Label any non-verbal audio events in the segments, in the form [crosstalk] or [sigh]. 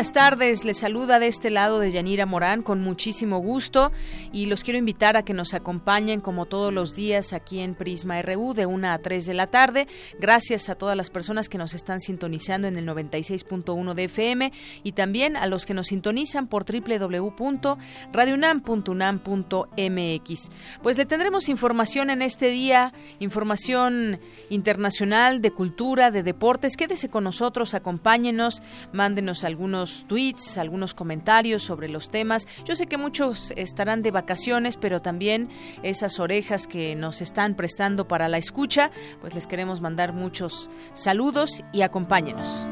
Buenas tardes. Les saluda de este lado de Yanira Morán con muchísimo gusto y los quiero invitar a que nos acompañen como todos los días aquí en Prisma RU de 1 a 3 de la tarde. Gracias a todas las personas que nos están sintonizando en el 96.1 de FM y también a los que nos sintonizan por www.radionam.unam.mx. Pues le tendremos información en este día, información internacional de cultura, de deportes. Quédese con nosotros, acompáñenos, mándenos algunos tweets, algunos comentarios sobre los temas. Yo sé que muchos estarán de vacaciones, pero también esas orejas que nos están prestando para la escucha, pues les queremos mandar muchos saludos y acompáñenos.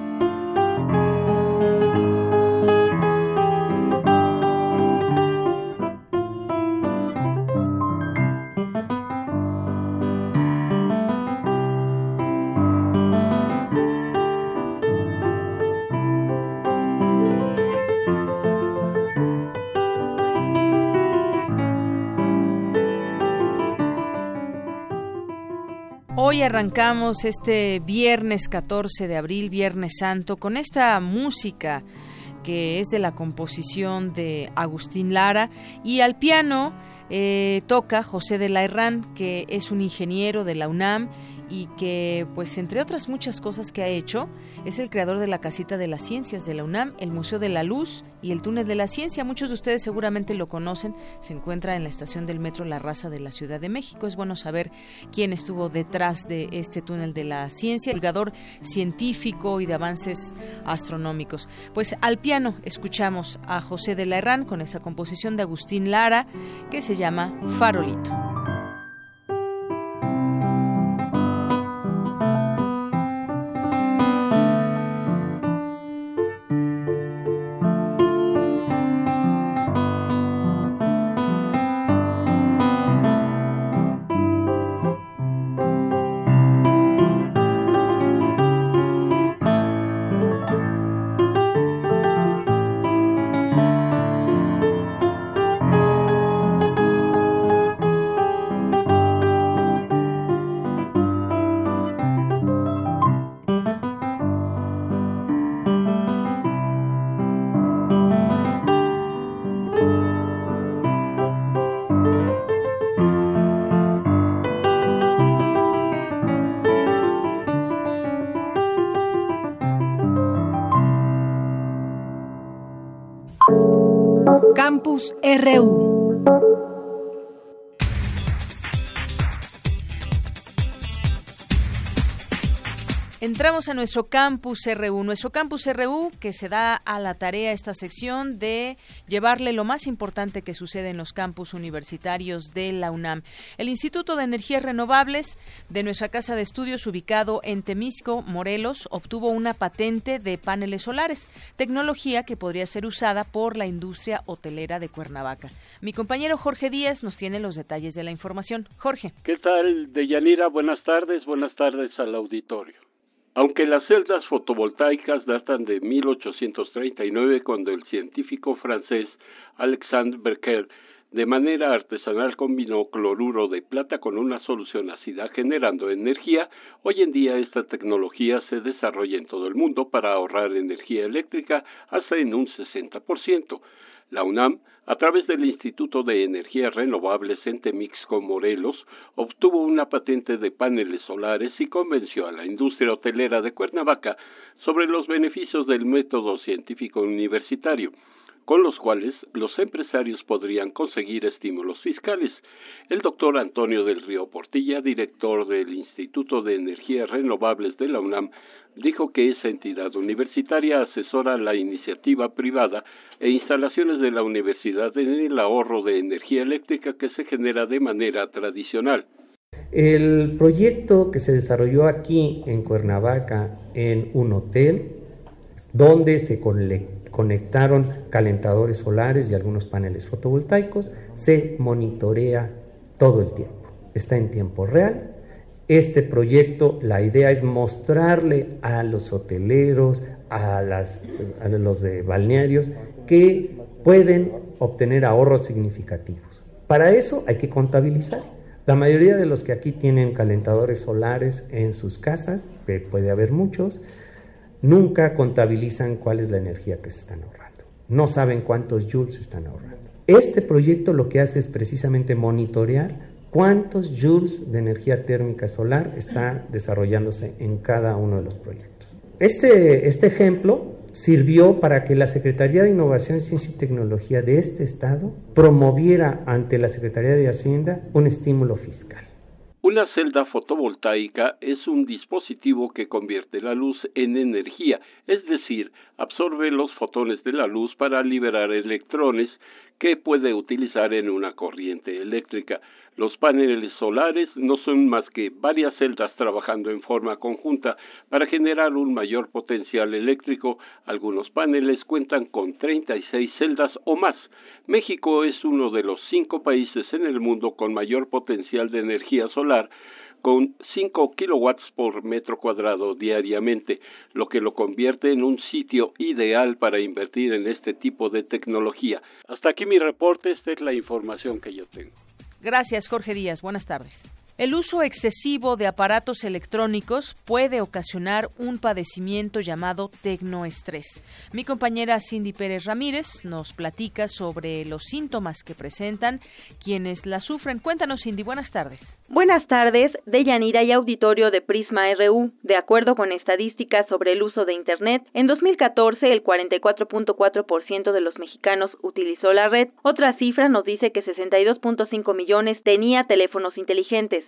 Hoy arrancamos este viernes 14 de abril, Viernes Santo, con esta música que es de la composición de Agustín Lara. Y al piano eh, toca José de la Herrán, que es un ingeniero de la UNAM y que, pues, entre otras muchas cosas que ha hecho, es el creador de la Casita de las Ciencias de la UNAM, el Museo de la Luz y el Túnel de la Ciencia. Muchos de ustedes seguramente lo conocen. Se encuentra en la estación del metro La Raza de la Ciudad de México. Es bueno saber quién estuvo detrás de este Túnel de la Ciencia, divulgador científico y de avances astronómicos. Pues al piano escuchamos a José de la Herrán con esa composición de Agustín Lara que se llama Farolito. RU. Entramos a nuestro campus RU, nuestro campus RU que se da a la tarea esta sección de llevarle lo más importante que sucede en los campus universitarios de la UNAM. El Instituto de Energías Renovables de nuestra casa de estudios ubicado en Temisco, Morelos, obtuvo una patente de paneles solares, tecnología que podría ser usada por la industria hotelera de Cuernavaca. Mi compañero Jorge Díaz nos tiene los detalles de la información. Jorge. ¿Qué tal, Deyanira? Buenas tardes, buenas tardes al auditorio. Aunque las celdas fotovoltaicas datan de 1839 cuando el científico francés Alexandre Berker de manera artesanal combinó cloruro de plata con una solución ácida generando energía, hoy en día esta tecnología se desarrolla en todo el mundo para ahorrar energía eléctrica hasta en un 60%. La UNAM, a través del Instituto de Energías Renovables en Temixco, Morelos, obtuvo una patente de paneles solares y convenció a la industria hotelera de Cuernavaca sobre los beneficios del método científico universitario. Con los cuales los empresarios podrían conseguir estímulos fiscales. El doctor Antonio del Río Portilla, director del Instituto de Energías Renovables de la UNAM, dijo que esa entidad universitaria asesora la iniciativa privada e instalaciones de la universidad en el ahorro de energía eléctrica que se genera de manera tradicional. El proyecto que se desarrolló aquí en Cuernavaca en un hotel donde se conectaron calentadores solares y algunos paneles fotovoltaicos, se monitorea todo el tiempo. Está en tiempo real. Este proyecto, la idea es mostrarle a los hoteleros, a, a los de balnearios, que pueden obtener ahorros significativos. Para eso hay que contabilizar. La mayoría de los que aquí tienen calentadores solares en sus casas, que puede haber muchos, nunca contabilizan cuál es la energía que se están ahorrando. No saben cuántos joules están ahorrando. Este proyecto lo que hace es precisamente monitorear cuántos joules de energía térmica solar está desarrollándose en cada uno de los proyectos. Este, este ejemplo sirvió para que la Secretaría de Innovación, Ciencia y Tecnología de este estado promoviera ante la Secretaría de Hacienda un estímulo fiscal. Una celda fotovoltaica es un dispositivo que convierte la luz en energía, es decir, absorbe los fotones de la luz para liberar electrones que puede utilizar en una corriente eléctrica. Los paneles solares no son más que varias celdas trabajando en forma conjunta para generar un mayor potencial eléctrico. Algunos paneles cuentan con 36 celdas o más. México es uno de los cinco países en el mundo con mayor potencial de energía solar con 5 kilowatts por metro cuadrado diariamente, lo que lo convierte en un sitio ideal para invertir en este tipo de tecnología. Hasta aquí mi reporte, esta es la información que yo tengo. Gracias, Jorge Díaz. Buenas tardes. El uso excesivo de aparatos electrónicos puede ocasionar un padecimiento llamado tecnoestrés. Mi compañera Cindy Pérez Ramírez nos platica sobre los síntomas que presentan quienes la sufren. Cuéntanos, Cindy, buenas tardes. Buenas tardes, de Yanira y auditorio de Prisma RU. De acuerdo con estadísticas sobre el uso de Internet, en 2014 el 44.4% de los mexicanos utilizó la red. Otra cifra nos dice que 62.5 millones tenía teléfonos inteligentes.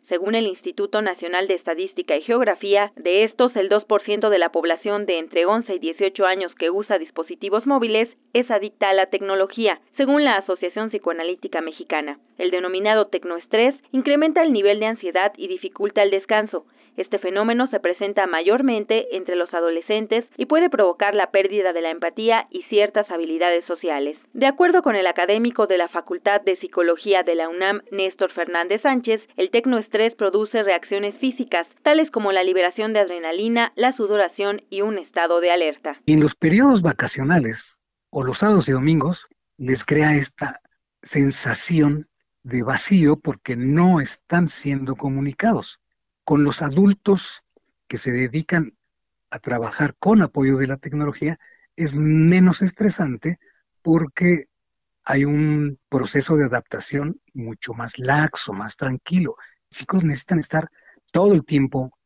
Según el Instituto Nacional de Estadística y Geografía, de estos el 2% de la población de entre 11 y 18 años que usa dispositivos móviles es adicta a la tecnología, según la Asociación Psicoanalítica Mexicana. El denominado tecnoestrés incrementa el nivel de ansiedad y dificulta el descanso. Este fenómeno se presenta mayormente entre los adolescentes y puede provocar la pérdida de la empatía y ciertas habilidades sociales. De acuerdo con el académico de la Facultad de Psicología de la UNAM, Néstor Fernández Sánchez, el tecnoestrés produce reacciones físicas, tales como la liberación de adrenalina, la sudoración y un estado de alerta. En los periodos vacacionales o los sábados y domingos les crea esta sensación de vacío porque no están siendo comunicados con los adultos que se dedican a trabajar con apoyo de la tecnología es menos estresante porque hay un proceso de adaptación mucho más laxo, más tranquilo. Chicos necesitan estar todo el tiempo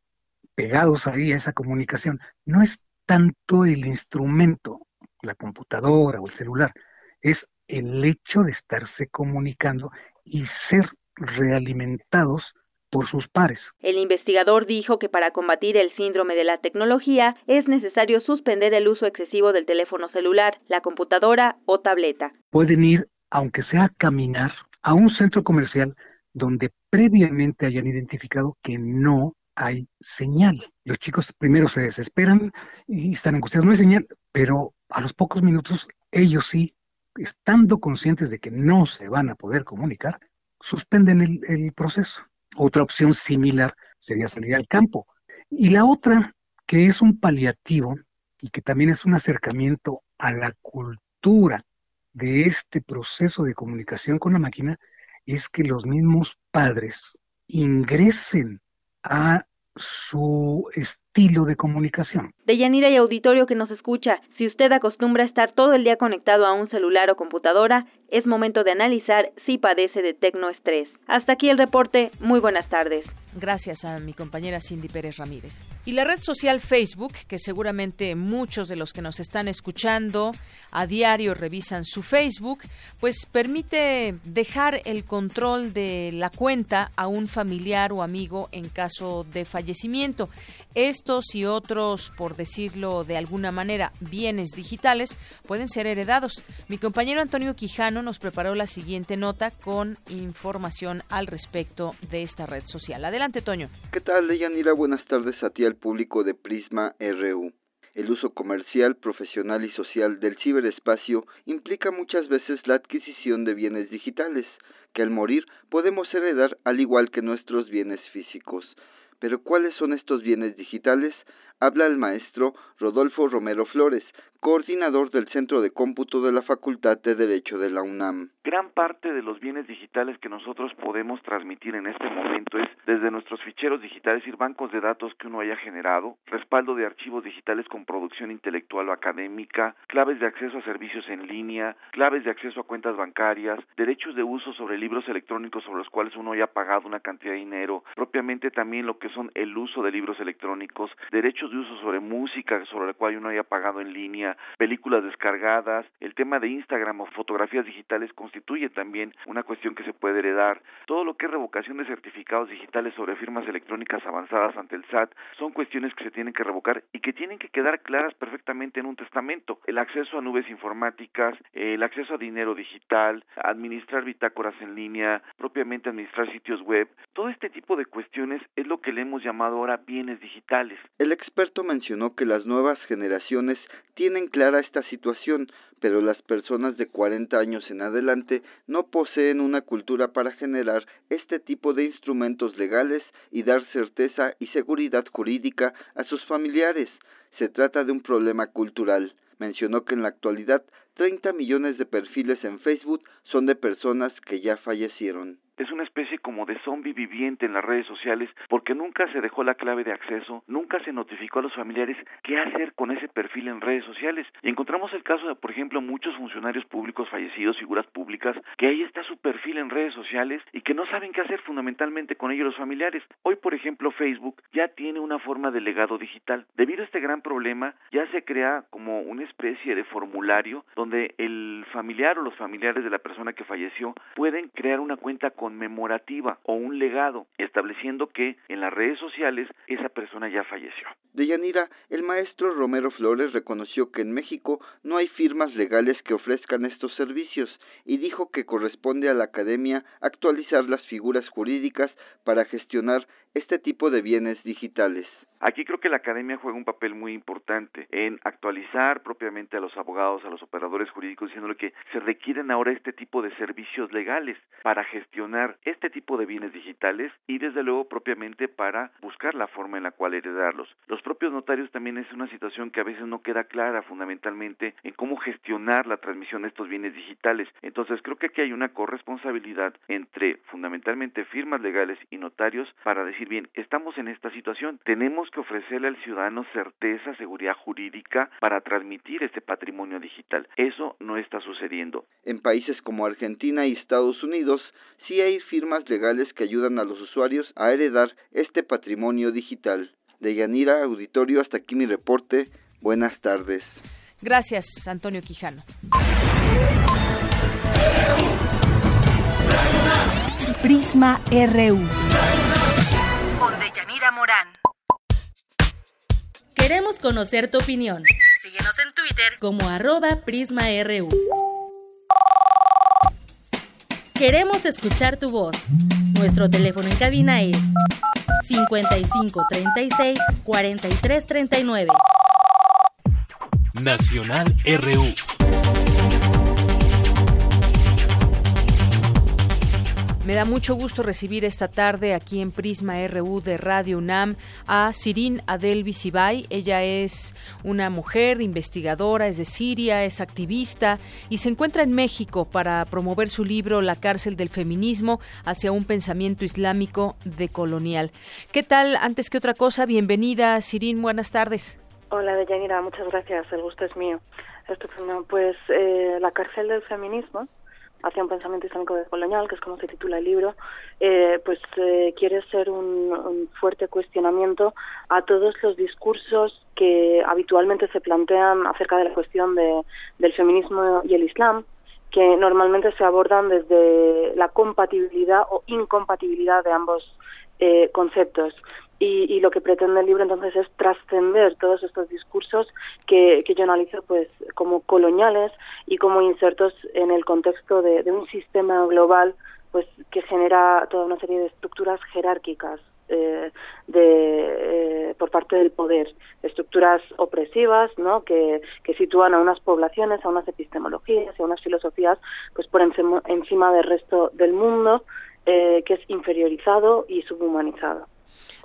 pegados ahí a esa comunicación. No es tanto el instrumento, la computadora o el celular, es el hecho de estarse comunicando y ser realimentados por sus pares. El investigador dijo que para combatir el síndrome de la tecnología es necesario suspender el uso excesivo del teléfono celular, la computadora o tableta. Pueden ir, aunque sea a caminar, a un centro comercial donde previamente hayan identificado que no hay señal. Los chicos primero se desesperan y están angustiados, no hay señal, pero a los pocos minutos ellos sí, estando conscientes de que no se van a poder comunicar, suspenden el, el proceso. Otra opción similar sería salir al campo. Y la otra, que es un paliativo y que también es un acercamiento a la cultura de este proceso de comunicación con la máquina, es que los mismos padres ingresen a su estilo de comunicación. De Yanira y auditorio que nos escucha, si usted acostumbra a estar todo el día conectado a un celular o computadora, es momento de analizar si padece de tecnoestrés. Hasta aquí el reporte, muy buenas tardes. Gracias a mi compañera Cindy Pérez Ramírez. Y la red social Facebook, que seguramente muchos de los que nos están escuchando a diario revisan su Facebook, pues permite dejar el control de la cuenta a un familiar o amigo en caso de fallecimiento. Y otros, por decirlo de alguna manera, bienes digitales pueden ser heredados. Mi compañero Antonio Quijano nos preparó la siguiente nota con información al respecto de esta red social. Adelante, Toño. ¿Qué tal, Leyanira? Buenas tardes a ti al público de Prisma RU. El uso comercial, profesional y social del ciberespacio implica muchas veces la adquisición de bienes digitales, que al morir podemos heredar al igual que nuestros bienes físicos. Pero ¿cuáles son estos bienes digitales? Habla el maestro Rodolfo Romero Flores, coordinador del Centro de Cómputo de la Facultad de Derecho de la UNAM. Gran parte de los bienes digitales que nosotros podemos transmitir en este momento es desde nuestros ficheros digitales y bancos de datos que uno haya generado, respaldo de archivos digitales con producción intelectual o académica, claves de acceso a servicios en línea, claves de acceso a cuentas bancarias, derechos de uso sobre libros electrónicos sobre los cuales uno haya pagado una cantidad de dinero, propiamente también lo que son el uso de libros electrónicos, derechos de uso sobre música sobre la cual uno haya pagado en línea, películas descargadas, el tema de Instagram o fotografías digitales constituye también una cuestión que se puede heredar. Todo lo que es revocación de certificados digitales sobre firmas electrónicas avanzadas ante el SAT son cuestiones que se tienen que revocar y que tienen que quedar claras perfectamente en un testamento. El acceso a nubes informáticas, el acceso a dinero digital, administrar bitácoras en línea, propiamente administrar sitios web, todo este tipo de cuestiones es lo que le hemos llamado ahora bienes digitales. El experto mencionó que las nuevas generaciones tienen clara esta situación, pero las personas de 40 años en adelante no poseen una cultura para generar este tipo de instrumentos legales y dar certeza y seguridad jurídica a sus familiares. Se trata de un problema cultural. Mencionó que en la actualidad 30 millones de perfiles en Facebook son de personas que ya fallecieron es una especie como de zombie viviente en las redes sociales porque nunca se dejó la clave de acceso, nunca se notificó a los familiares qué hacer con ese perfil en redes sociales. Y encontramos el caso de, por ejemplo, muchos funcionarios públicos fallecidos, figuras públicas, que ahí está su perfil en redes sociales y que no saben qué hacer fundamentalmente con ellos los familiares. Hoy, por ejemplo, Facebook ya tiene una forma de legado digital. Debido a este gran problema, ya se crea como una especie de formulario donde el familiar o los familiares de la persona que falleció pueden crear una cuenta con conmemorativa o un legado, estableciendo que en las redes sociales esa persona ya falleció. De Yanira, el maestro Romero Flores reconoció que en México no hay firmas legales que ofrezcan estos servicios y dijo que corresponde a la academia actualizar las figuras jurídicas para gestionar este tipo de bienes digitales. Aquí creo que la academia juega un papel muy importante en actualizar propiamente a los abogados, a los operadores jurídicos, diciéndole que se requieren ahora este tipo de servicios legales para gestionar este tipo de bienes digitales y desde luego propiamente para buscar la forma en la cual heredarlos. Los propios notarios también es una situación que a veces no queda clara fundamentalmente en cómo gestionar la transmisión de estos bienes digitales. Entonces creo que aquí hay una corresponsabilidad entre fundamentalmente firmas legales y notarios para decir bien, estamos en esta situación, tenemos que ofrecerle al ciudadano certeza, seguridad jurídica para transmitir este patrimonio digital. Eso no está sucediendo. En países como Argentina y Estados Unidos, sí hay firmas legales que ayudan a los usuarios a heredar este patrimonio digital. De Yanira Auditorio, hasta aquí mi reporte. Buenas tardes. Gracias, Antonio Quijano. Prisma RU. Queremos conocer tu opinión. Síguenos en Twitter como arroba PrismaRU. Queremos escuchar tu voz. Nuestro teléfono en cabina es 55 36 43 39. Nacional RU. Me da mucho gusto recibir esta tarde aquí en Prisma RU de Radio UNAM a Sirin Adel Visibay. Ella es una mujer investigadora, es de Siria, es activista y se encuentra en México para promover su libro La cárcel del feminismo hacia un pensamiento islámico decolonial. ¿Qué tal? Antes que otra cosa, bienvenida Sirin, buenas tardes. Hola, Deyanira, muchas gracias, el gusto es mío. Pues eh, La cárcel del feminismo hacia un pensamiento islámico colonial, que es como se titula el libro, eh, pues eh, quiere ser un, fuerte cuestionamiento a todos los discursos que habitualmente se plantean acerca de la cuestión de, del feminismo y el Islam, que normalmente se abordan desde la compatibilidad o incompatibilidad de ambos eh, conceptos. Y, lo que pretende el libro entonces es trascender todos estos discursos que, que, yo analizo pues como coloniales y como insertos en el contexto de, un sistema global pues que genera toda una serie de estructuras jerárquicas eh, de, eh, por parte del poder, estructuras opresivas, ¿no? Que, que sitúan a unas poblaciones, a unas epistemologías, a unas filosofías, pues por encima, encima del resto del mundo, eh, que es inferiorizado y subhumanizado.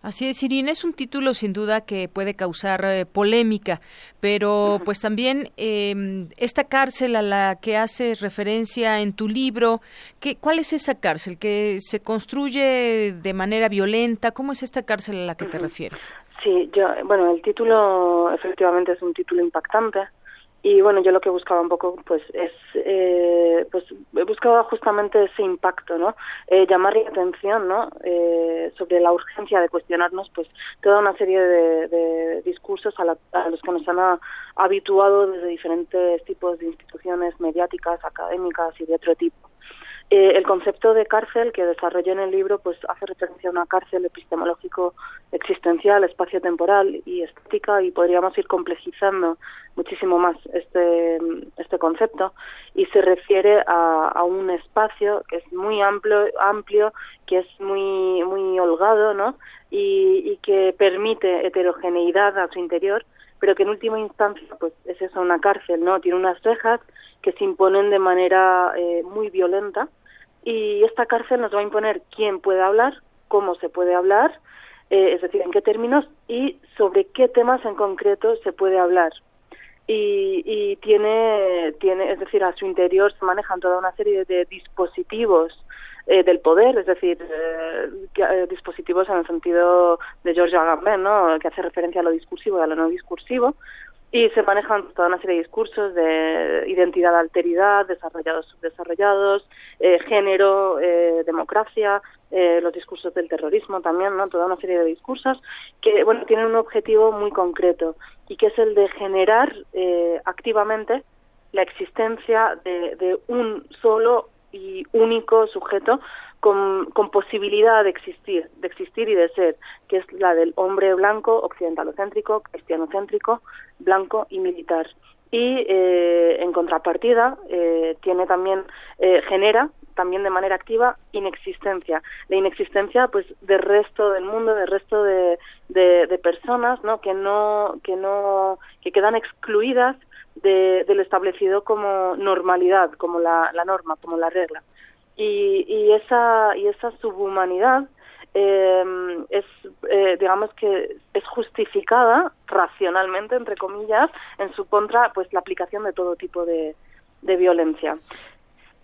Así es, Irina, es un título sin duda que puede causar eh, polémica, pero pues también eh, esta cárcel a la que haces referencia en tu libro, ¿qué, ¿cuál es esa cárcel? ¿Que se construye de manera violenta? ¿Cómo es esta cárcel a la que te refieres? Sí, yo, bueno, el título efectivamente es un título impactante y bueno yo lo que buscaba un poco pues es eh, pues buscaba justamente ese impacto no eh, llamar la atención no eh, sobre la urgencia de cuestionarnos pues toda una serie de, de discursos a, a, los que nos han habituado desde diferentes tipos de instituciones mediáticas académicas y de otro tipo eh, el concepto de cárcel que desarrollé en el libro pues hace referencia a una cárcel epistemológico existencial, espacio-temporal y estética y podríamos ir complejizando muchísimo más este, este concepto y se refiere a, a un espacio que es muy amplio, amplio que es muy, muy holgado ¿no? y, y que permite heterogeneidad a su interior pero que en última instancia pues es eso una cárcel no tiene unas rejas que se imponen de manera eh, muy violenta y esta cárcel nos va a imponer quién puede hablar, cómo se puede hablar, eh, es decir, en qué términos y sobre qué temas en concreto se puede hablar. Y, y tiene, tiene, es decir, a su interior se manejan toda una serie de dispositivos eh, del poder, es decir, eh, dispositivos en el sentido de George Agamben, ¿no? que hace referencia a lo discursivo y a lo no discursivo, y se manejan toda una serie de discursos de identidad, alteridad, desarrollados, subdesarrollados, eh, género, eh, democracia, eh, los discursos del terrorismo también, ¿no? Toda una serie de discursos que, bueno, tienen un objetivo muy concreto y que es el de generar activamente la existencia de, de un solo y único sujeto con, con, posibilidad de existir, de existir y de ser, que es la del hombre blanco, occidentalocéntrico, cristianocéntrico, blanco y militar. Y eh, en contrapartida eh, tiene también eh, genera también de manera activa inexistencia. La inexistencia pues del resto del mundo del resto de, de, personas no que no que no que quedan excluidas de, del establecido como normalidad como la norma como la regla y, y esa y esa subhumanidad eh, es eh, digamos que es justificada racionalmente entre comillas en su contra pues la aplicación de todo tipo de, de violencia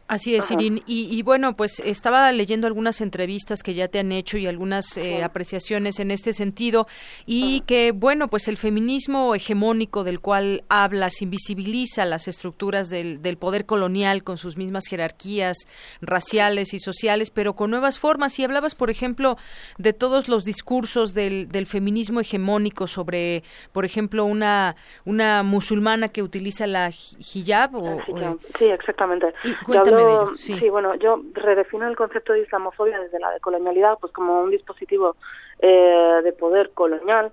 Así es, Irin. Y, bueno, pues estaba leyendo algunas entrevistas que ya te han hecho y algunas eh, apreciaciones en este sentido y que, bueno, pues el feminismo hegemónico del cual hablas invisibiliza las estructuras del, del, poder colonial con sus mismas jerarquías raciales y sociales, pero con nuevas formas. Y hablabas, por ejemplo, de todos los discursos del, del feminismo hegemónico sobre, por ejemplo, una, una musulmana que utiliza la hijab. O, sí, exactamente sí. bueno, yo redefino el concepto de islamofobia desde la decolonialidad pues como un dispositivo eh, de poder colonial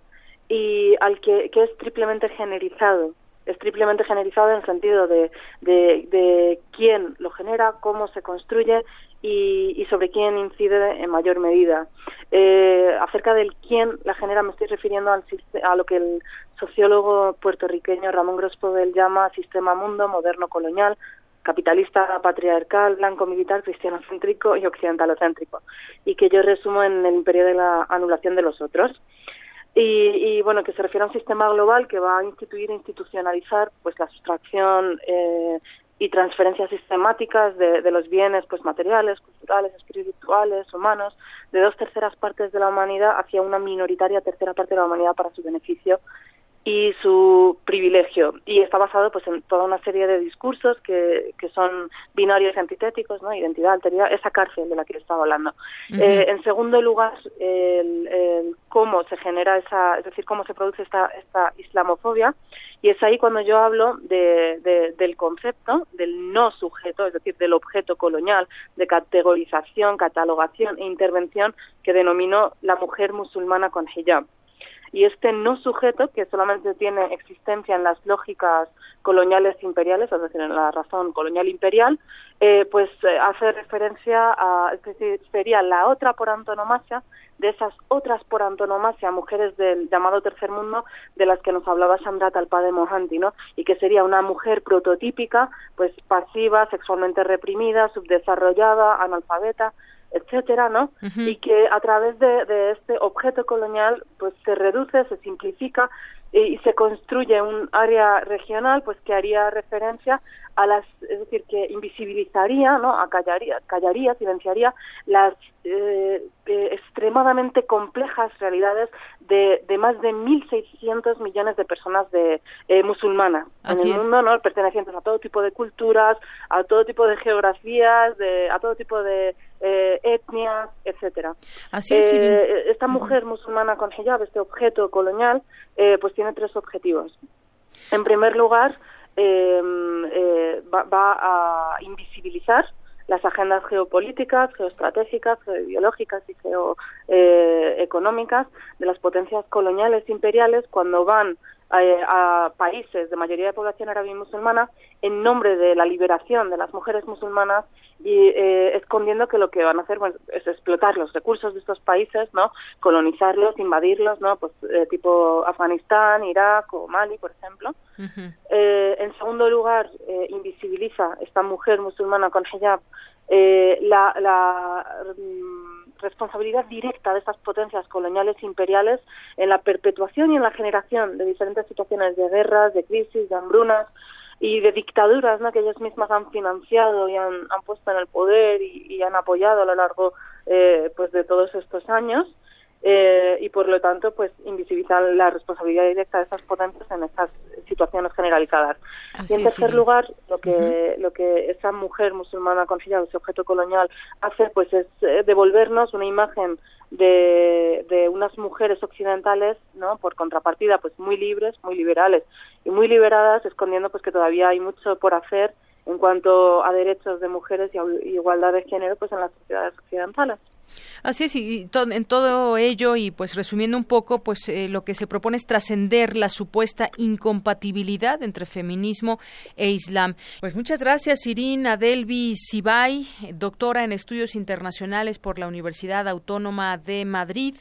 y al que, que es triplemente generizado es triplemente generizado en el sentido de, de, de quién lo genera, cómo se construye y, y, sobre quién incide en mayor medida. Eh, acerca del quién la genera me estoy refiriendo al, a lo que el sociólogo puertorriqueño Ramón Grospodel llama sistema mundo moderno colonial, capitalista, patriarcal, blanco, militar, cristiano-céntrico y occidentalocéntrico, y que yo resumo en el imperio de la anulación de los otros. Y, bueno, que se refiere a un sistema global que va a instituir e institucionalizar pues la sustracción eh, y transferencias sistemáticas de, de, los bienes pues materiales, culturales, espirituales, humanos, de dos terceras partes de la humanidad hacia una minoritaria tercera parte de la humanidad para su beneficio y su privilegio. Y está basado pues en toda una serie de discursos que, que son binarios y antitéticos, ¿no? Identidad, alteridad, esa cárcel de la que estaba hablando. Eh, en segundo lugar, el, cómo se genera esa, es decir, cómo se produce esta, esta islamofobia. Y es ahí cuando yo hablo de, del concepto del no sujeto, es decir, del objeto colonial, de categorización, catalogación e intervención que denominó la mujer musulmana con hijab y este no sujeto, que solamente tiene existencia en las lógicas coloniales imperiales, es decir, en la razón colonial imperial, eh, pues eh, hace referencia a, es decir, sería la otra por antonomasia de esas otras por antonomasia mujeres del llamado tercer mundo de las que nos hablaba Sandra Talpa de Mohanty, ¿no? Y que sería una mujer prototípica, pues pasiva, sexualmente reprimida, subdesarrollada, analfabeta, etcétera, ¿no? Y que a través de, este objeto colonial, pues se reduce, se simplifica y, se construye un área regional, pues que haría referencia a las, es decir, que invisibilizaría, ¿no? Acallaría, callaría, silenciaría las eh, eh, extremadamente complejas realidades de, de más de 1.600 millones de personas de eh, musulmanas en el mundo, ¿no? Pertenecientes a todo tipo de culturas, a todo tipo de geografías, de, a todo tipo de eh, etnias, etcétera. Así es. Eh, esta mujer musulmana con hijab, este objeto colonial, eh, pues tiene tres objetivos. En primer lugar, em, va, va, a invisibilizar las agendas geopolíticas, geoestratégicas, geoideológicas y geoeconómicas de las potencias coloniales imperiales cuando van a, países de mayoría de población árabe y musulmana en nombre de la liberación de las mujeres musulmanas y eh, escondiendo que lo que van a hacer es explotar los recursos de estos países, ¿no? Colonizarlos, invadirlos, ¿no? Pues eh, tipo Afganistán, Irak o Mali, por ejemplo. Eh, en segundo lugar, invisibiliza esta mujer musulmana con hijab la, la mm, responsabilidad directa de estas potencias coloniales imperiales en la perpetuación y en la generación de diferentes situaciones de guerras, de crisis, de hambrunas y de dictaduras ¿no? que ellas mismas han financiado y han, puesto en el poder y, han apoyado a lo largo eh, pues de todos estos años eh, y por lo tanto pues invisibilizar la responsabilidad directa de esas potencias en estas situaciones generalizadas. y en tercer lugar, lo que lo que esa mujer musulmana considera ese objeto colonial hace pues es eh, devolvernos una imagen de, de unas mujeres occidentales, ¿no? Por contrapartida, pues muy libres, muy liberales y muy liberadas, escondiendo pues que todavía hay mucho por hacer en cuanto a derechos de mujeres y igualdad de género pues en las sociedades occidentales. Así es, y en todo ello, y pues resumiendo un poco, pues eh, lo que se propone es trascender la supuesta incompatibilidad entre feminismo e islam. Pues muchas gracias, Irina Adelvi Sibay, doctora en estudios internacionales por la Universidad Autónoma de Madrid.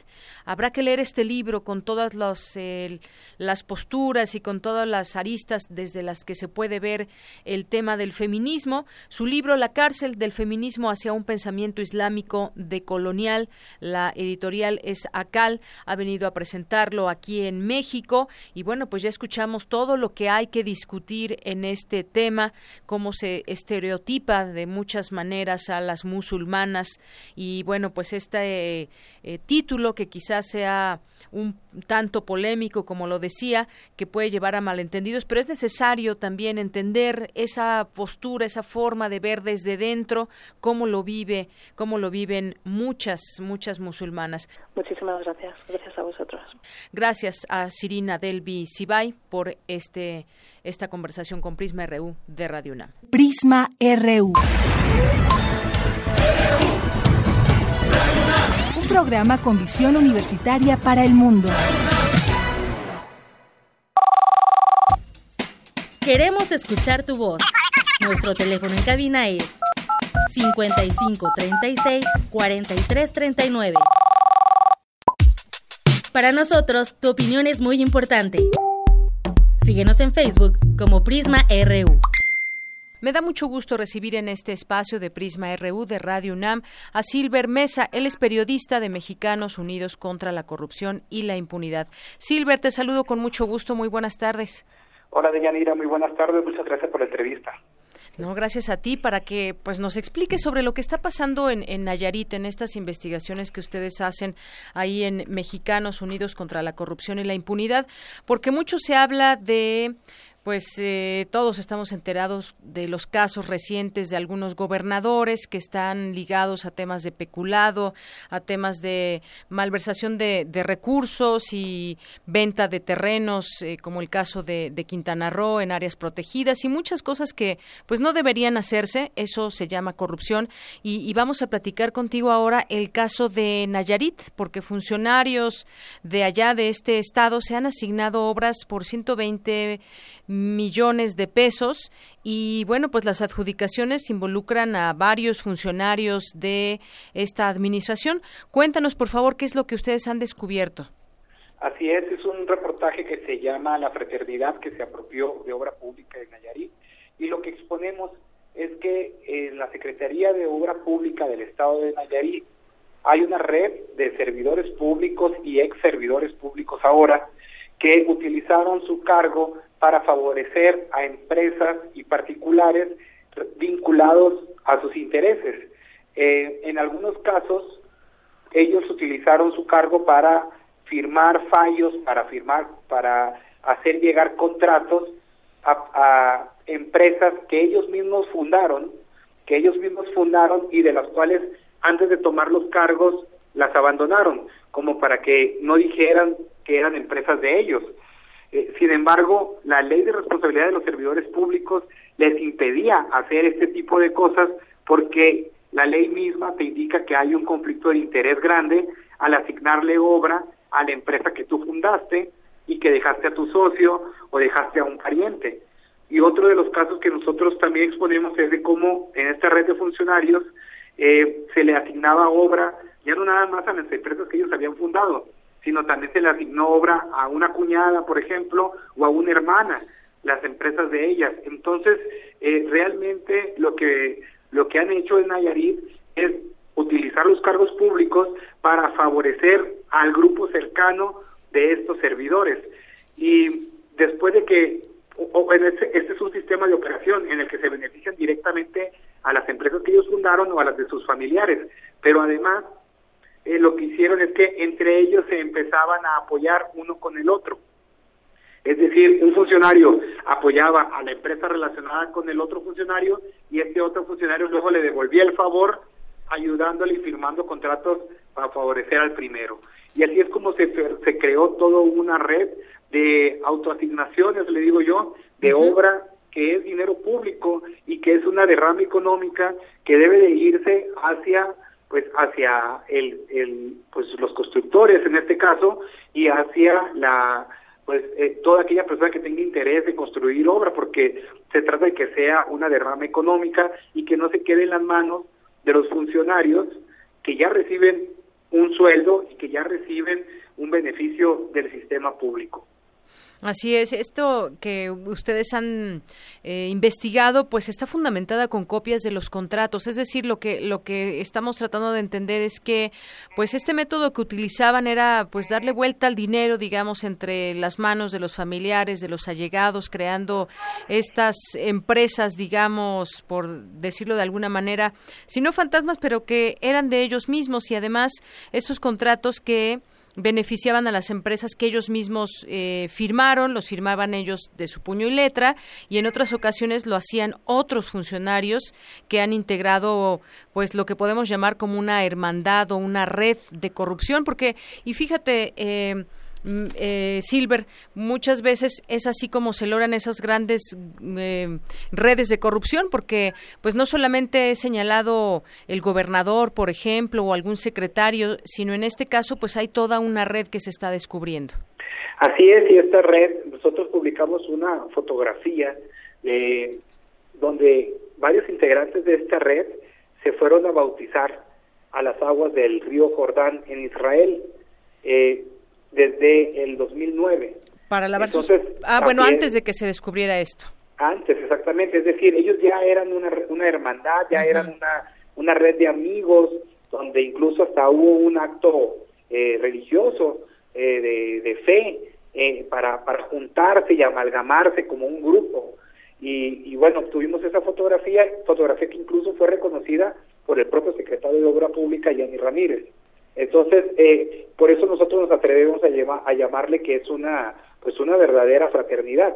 Habrá que leer este libro con todas las posturas y con todas las aristas desde las que se puede ver el tema del feminismo. Su libro, La cárcel del feminismo hacia un pensamiento islámico de colonial. La editorial es ACAL, ha venido a presentarlo aquí en México y bueno, pues ya escuchamos todo lo que hay que discutir en este tema, cómo se estereotipa de muchas maneras a las musulmanas y bueno, pues este eh, título que quizás sea un tanto polémico, como lo decía, que puede llevar a malentendidos, pero es necesario también entender esa postura, esa forma de ver desde dentro cómo lo vive, cómo lo viven muchas, muchas musulmanas. Muchísimas gracias. Gracias a vosotros. Gracias a Sirina Delvi Sibay por este esta conversación con Prisma RU de Radio UNAM. Prisma RU. Un programa con visión universitaria para el mundo. Queremos escuchar tu voz. Nuestro teléfono en cabina es 55 36 43 39. Para nosotros, tu opinión es muy importante. Síguenos en Facebook como Prisma RU. Me da mucho gusto recibir en este espacio de Prisma RU de Radio UNAM a Silver Mesa. Él es periodista de Mexicanos Unidos contra la Corrupción y la Impunidad. Silver, te saludo con mucho gusto. Muy buenas tardes. Hola, Deyanira. Muy buenas tardes. Muchas gracias por la entrevista. No, gracias a ti para que pues nos explique sobre lo que está pasando en, en Nayarit, en estas investigaciones que ustedes hacen ahí en Mexicanos Unidos contra la Corrupción y la Impunidad, porque mucho se habla de pues eh, todos estamos enterados de los casos recientes de algunos gobernadores que están ligados a temas de peculado, a temas de malversación de, recursos y venta de terrenos, eh, como el caso de, Quintana Roo en áreas protegidas y muchas cosas que pues no deberían hacerse. Eso se llama corrupción y, y vamos a platicar contigo ahora el caso de Nayarit, porque funcionarios de allá de este estado se han asignado obras por 120 millones de pesos y bueno, pues las adjudicaciones involucran a varios funcionarios de esta administración. Cuéntanos, por favor, qué es lo que ustedes han descubierto. Así es, es un reportaje que se llama La Fraternidad que se apropió de obra pública de Nayarit y lo que exponemos es que en la Secretaría de Obra Pública del Estado de Nayarit hay una red de servidores públicos y ex servidores públicos ahora que utilizaron su cargo para favorecer a empresas y particulares vinculados a sus intereses. Eh, en algunos casos, ellos utilizaron su cargo para firmar fallos, para firmar, para hacer llegar contratos a, empresas que ellos mismos fundaron, que ellos mismos fundaron y de las cuales antes de tomar los cargos las abandonaron, como para que no dijeran que eran empresas de ellos. Eh, sin embargo, la ley de responsabilidad de los servidores públicos les impedía hacer este tipo de cosas porque la ley misma te indica que hay un conflicto de interés grande al asignarle obra a la empresa que tú fundaste y que dejaste a tu socio o dejaste a un pariente. Y otro de los casos que nosotros también exponemos es de cómo en esta red de funcionarios eh, se le asignaba obra ya no nada más a las empresas que ellos habían fundado, sino también se le asignó obra a una cuñada, por ejemplo, o a una hermana, las empresas de ellas. Entonces, eh, realmente lo que, lo que han hecho en Nayarit es utilizar los cargos públicos para favorecer al grupo cercano de estos servidores. Y después de que, este, este es un sistema de operación en el que se benefician directamente a las empresas que ellos fundaron o a las de sus familiares, pero además eh, lo que hicieron es que entre ellos se empezaban a apoyar uno con el otro. Es decir, un funcionario apoyaba a la empresa relacionada con el otro funcionario y este otro funcionario luego le devolvía el favor ayudándole y firmando contratos para favorecer al primero. Y así es como se, se creó toda una red de autoasignaciones, le digo yo, de obra que es dinero público y que es una derrama económica que debe de irse hacia pues hacia el, el, pues los constructores en este caso y hacia la pues eh, toda aquella persona que tenga interés en construir obra porque se trata de que sea una derrama económica y que no se quede en las manos de los funcionarios que ya reciben un sueldo y que ya reciben un beneficio del sistema público. Así es, esto que ustedes han eh, investigado, pues está fundamentada con copias de los contratos. Es decir, lo que lo que estamos tratando de entender es que, pues este método que utilizaban era, pues darle vuelta al dinero, digamos, entre las manos de los familiares, de los allegados, creando estas empresas, digamos, por decirlo de alguna manera, si no fantasmas, pero que eran de ellos mismos y además estos contratos que beneficiaban a las empresas que ellos mismos eh, firmaron, los firmaban ellos de su puño y letra, y en otras ocasiones lo hacían otros funcionarios que han integrado, pues, lo que podemos llamar como una hermandad o una red de corrupción, porque, y fíjate, eh, eh, Silver, muchas veces es así como se logran esas grandes eh, redes de corrupción, porque pues no solamente he señalado el gobernador, por ejemplo, o algún secretario, sino en este caso pues hay toda una red que se está descubriendo. Así es, y esta red, nosotros publicamos una fotografía eh, donde varios integrantes de esta red se fueron a bautizar a las aguas del río Jordán en Israel. Eh, desde el 2009. Para lavar Entonces, Ah, bueno, antes de que se descubriera esto. Antes, exactamente. Es decir, ellos ya eran una, una hermandad, ya eran una, una red de amigos, donde incluso hasta hubo un acto eh, religioso eh, de, de, fe eh, para, para juntarse y amalgamarse como un grupo. Y, bueno, obtuvimos esa fotografía, fotografía que incluso fue reconocida por el propio secretario de Obra Pública, Yanni Ramírez. Entonces, eh, por eso nosotros nos atrevemos a, a llamarle que es una, pues una verdadera fraternidad.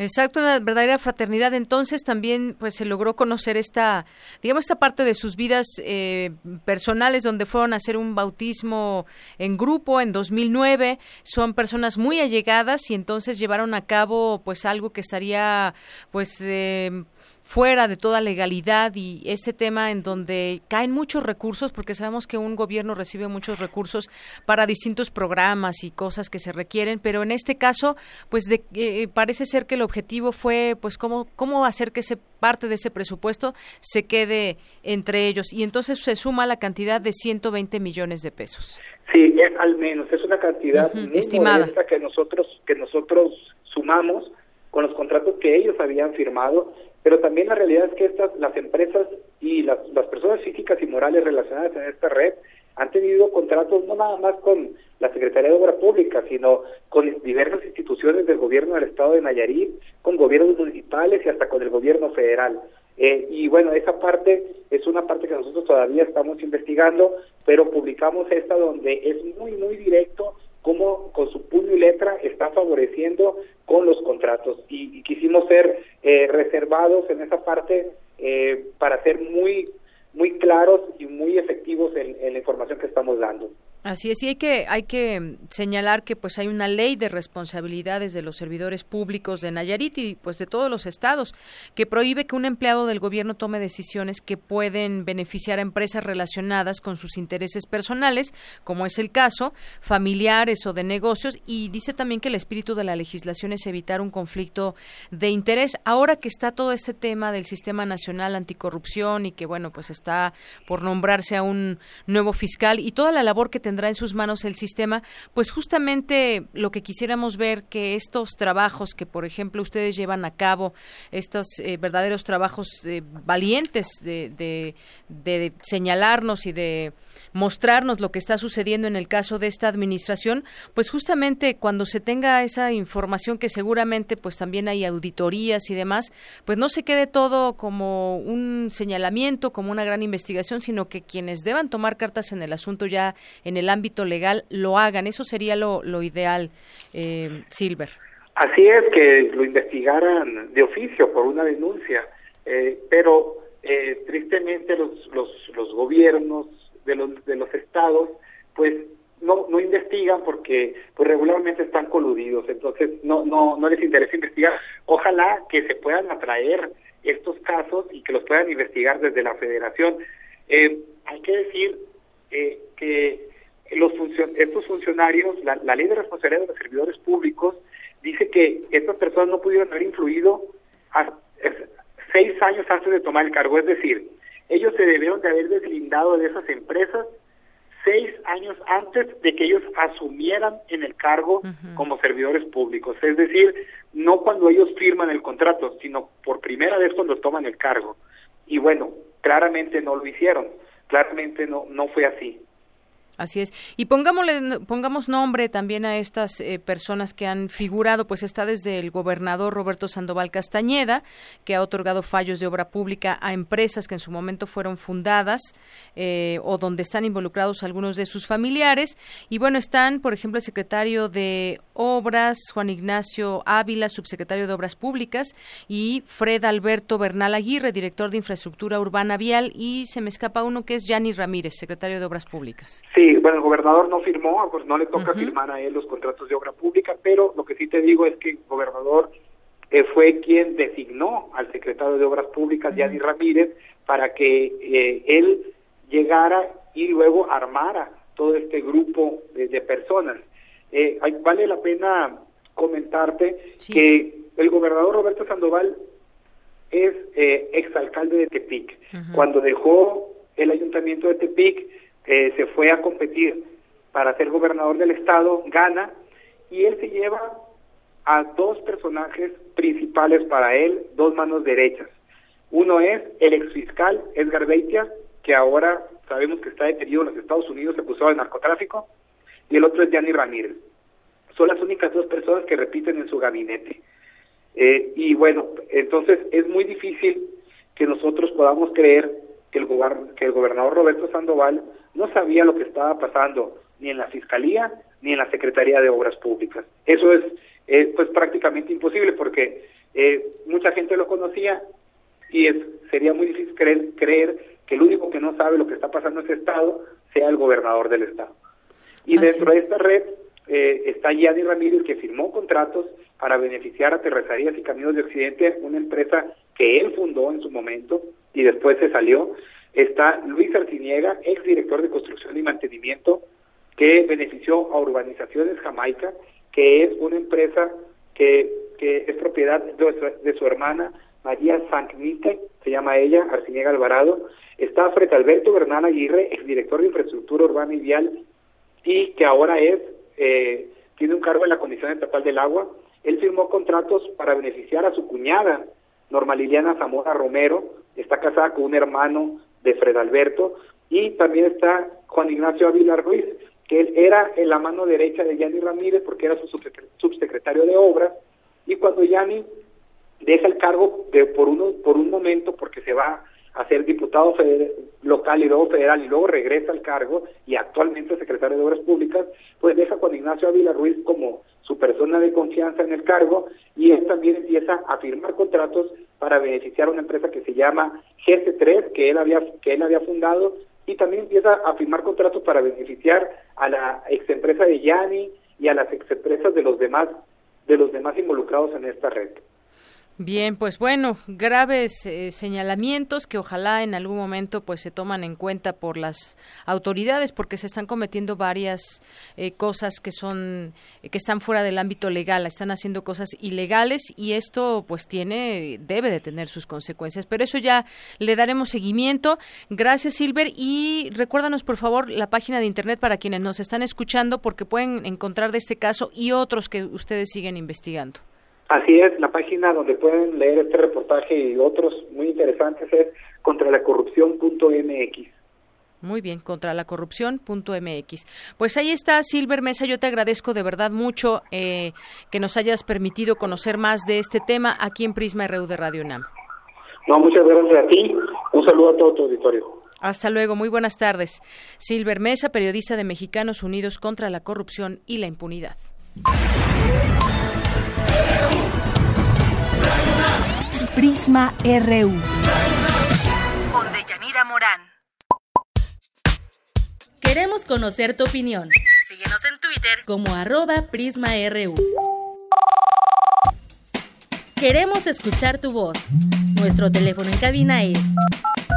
Exacto, una verdadera fraternidad. Entonces también pues se logró conocer esta, digamos, esta parte de sus vidas eh, personales donde fueron a hacer un bautismo en grupo en 2009. Son personas muy allegadas y entonces llevaron a cabo pues algo que estaría pues eh, fuera de toda legalidad y este tema en donde caen muchos recursos, porque sabemos que un gobierno recibe muchos recursos para distintos programas y cosas que se requieren, pero en este caso, pues de, eh, parece ser que el objetivo fue, pues, cómo, cómo hacer que ese parte de ese presupuesto se quede entre ellos y entonces se suma la cantidad de 120 millones de pesos. Sí, es al menos, es una cantidad estimada que nosotros que nosotros sumamos con los contratos que ellos habían firmado pero también la realidad es que estas, las empresas y las, las personas físicas y morales relacionadas en esta red han tenido contratos no nada más con la Secretaría de Obra Pública, sino con diversas instituciones del gobierno del estado de Nayarit, con gobiernos municipales y hasta con el gobierno federal. Eh, y bueno, esa parte es una parte que nosotros todavía estamos investigando, pero publicamos esta donde es muy, muy directo cómo con su puño y letra está favoreciendo con los contratos. Y, quisimos ser eh, reservados en esa parte eh, para ser muy, muy claros y muy efectivos en la información que estamos dando. Así es, y hay que, hay que señalar que pues hay una ley de responsabilidades de los servidores públicos de Nayarit y pues de todos los estados que prohíbe que un empleado del gobierno tome decisiones que pueden beneficiar a empresas relacionadas con sus intereses personales, como es el caso, familiares o de negocios, y dice también que el espíritu de la legislación es evitar un conflicto de interés. Ahora que está todo este tema del Sistema Nacional Anticorrupción y que bueno, pues está por nombrarse a un nuevo fiscal y toda la labor que tendrá en sus manos el sistema, pues justamente lo que quisiéramos ver que estos trabajos que, por ejemplo, ustedes llevan a cabo, estos eh, verdaderos trabajos eh, valientes de, de señalarnos y de mostrarnos lo que está sucediendo en el caso de esta administración, pues justamente cuando se tenga esa información que seguramente pues también hay auditorías y demás, pues no se quede todo como un señalamiento, como una gran investigación, sino que quienes deban tomar cartas en el asunto ya en el ámbito legal lo hagan. Eso sería lo, lo ideal, eh, Silver. Así es, que lo investigaran de oficio por una denuncia, eh, pero eh, tristemente los, los, los gobiernos de los, de los estados, pues no, no investigan porque pues regularmente están coludidos, entonces no, no, no les interesa investigar. Ojalá que se puedan atraer estos casos y que los puedan investigar desde la federación. Eh, hay que decir eh, que los estos funcionarios, la, la ley de responsabilidad de los servidores públicos dice que estas personas no pudieron haber influido a, seis años antes de tomar el cargo, es decir, ellos se debieron de haber deslindado de esas empresas seis años antes de que ellos asumieran en el cargo como servidores públicos. Es decir, no cuando ellos firman el contrato, sino por primera vez cuando toman el cargo. Y bueno, claramente no lo hicieron, claramente no, no fue así. Así es. Y pongámosle, pongamos nombre también a estas eh, personas que han figurado, pues está desde el gobernador Roberto Sandoval Castañeda, que ha otorgado fallos de obra pública a empresas que en su momento fueron fundadas eh, o donde están involucrados algunos de sus familiares. Y bueno, están, por ejemplo, el secretario de Obras, Juan Ignacio Ávila, subsecretario de Obras Públicas, y Fred Alberto Bernal Aguirre, director de Infraestructura Urbana Vial, y se me escapa uno que es Yanni Ramírez, secretario de Obras Públicas. Sí, bueno, el gobernador no firmó, pues no le toca firmar a él los contratos de obra pública, pero lo que sí te digo es que el gobernador eh, fue quien designó al secretario de Obras Públicas, Yanni Ramírez, para que eh, él llegara y luego armara todo este grupo de, personas. Eh, vale la pena comentarte que el gobernador Roberto Sandoval es exalcalde de Tepic. Cuando dejó el ayuntamiento de Tepic, eh, se fue a competir para ser gobernador del estado, gana, y él se lleva a dos personajes principales para él, dos manos derechas. Uno es el exfiscal Edgar Beitia, que ahora sabemos que está detenido en los Estados Unidos acusado de narcotráfico, y el otro es Gianni Ramírez. Son las únicas dos personas que repiten en su gabinete. Eh, y bueno, entonces es muy difícil que nosotros podamos creer que el, que el gobernador Roberto Sandoval no sabía lo que estaba pasando ni en la Fiscalía ni en la Secretaría de Obras Públicas. Eso es pues prácticamente imposible porque eh, mucha gente lo conocía y es, sería muy difícil creer, creer que el único que no sabe lo que está pasando en ese estado sea el gobernador del estado. Y dentro de esta red eh, está Gianni Ramírez que firmó contratos para beneficiar a Terrazarías y Caminos de Occidente, una empresa que él fundó en su momento y después se salió. Está Luis Arciniega, ex director de construcción y mantenimiento, que benefició a Urbanizaciones Jamaica, que es una empresa que, que es propiedad de su, hermana María Sancnite, se llama ella, Arciniega Alvarado. Está Fred Alberto Bernal Aguirre, exdirector de Infraestructura Urbana y Vial, y que ahora es, eh, tiene un cargo en la Comisión Estatal del Agua. Él firmó contratos para beneficiar a su cuñada, Norma Liliana Zamora Romero, está casada con un hermano de Fred Alberto, y también está Juan Ignacio Ávila Ruiz, que él era en la mano derecha de Yanni Ramírez porque era su subsecretario de obras, y cuando Yanni deja el cargo de, por, uno, por un momento porque se va a ser diputado local y luego federal y luego regresa al cargo y actualmente secretario de Obras Públicas, pues deja Juan Ignacio Ávila Ruiz como su persona de confianza en el cargo y él también empieza a firmar contratos para beneficiar a una empresa que se llama GC3 que él había que él había fundado y también empieza a firmar contratos para beneficiar a la exempresa de Yani y a las exempresas de los demás de los demás involucrados en esta red. Bien, pues bueno, graves eh, señalamientos que ojalá en algún momento pues se toman en cuenta por las autoridades porque se están cometiendo varias eh, cosas que son que están fuera del ámbito legal, están haciendo cosas ilegales y esto pues tiene debe de tener sus consecuencias, pero eso ya le daremos seguimiento. Gracias, Silver, y recuérdanos por favor la página de internet para quienes nos están escuchando porque pueden encontrar de este caso y otros que ustedes siguen investigando. Así es, la página donde pueden leer este reportaje y otros muy interesantes es contralacorrupción.mx. Muy bien, contralacorrupción.mx. Pues ahí está, Silver Mesa. Yo te agradezco de verdad mucho eh, que nos hayas permitido conocer más de este tema aquí en Prisma RU de Radio UNAM. No, muchas gracias a ti. Un saludo a todo tu auditorio. Hasta luego, muy buenas tardes. Silver Mesa, periodista de Mexicanos Unidos contra la Corrupción y la Impunidad. Prisma RU. Con Deyanira Morán. Queremos conocer tu opinión. Síguenos en Twitter como arroba PrismaRU. Queremos escuchar tu voz. Nuestro teléfono en cabina es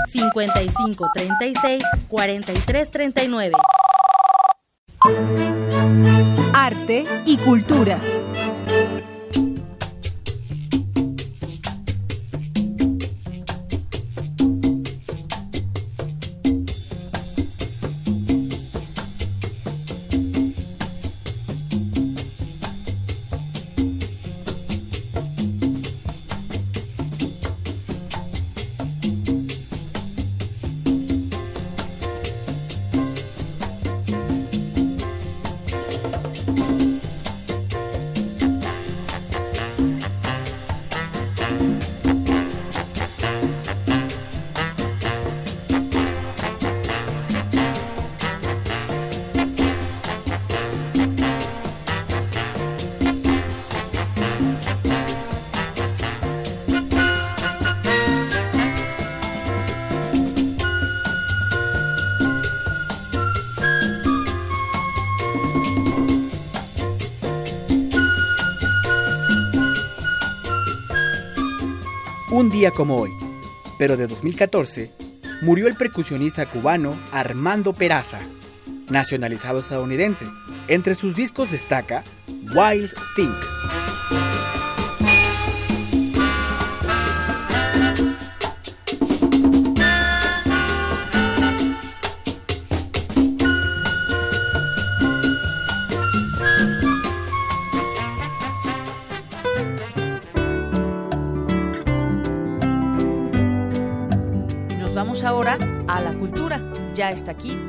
55 36 43 39. Arte y cultura. Como hoy, pero de 2014, murió el percusionista cubano Armando Peraza, nacionalizado estadounidense. Entre sus discos destaca Wild Think.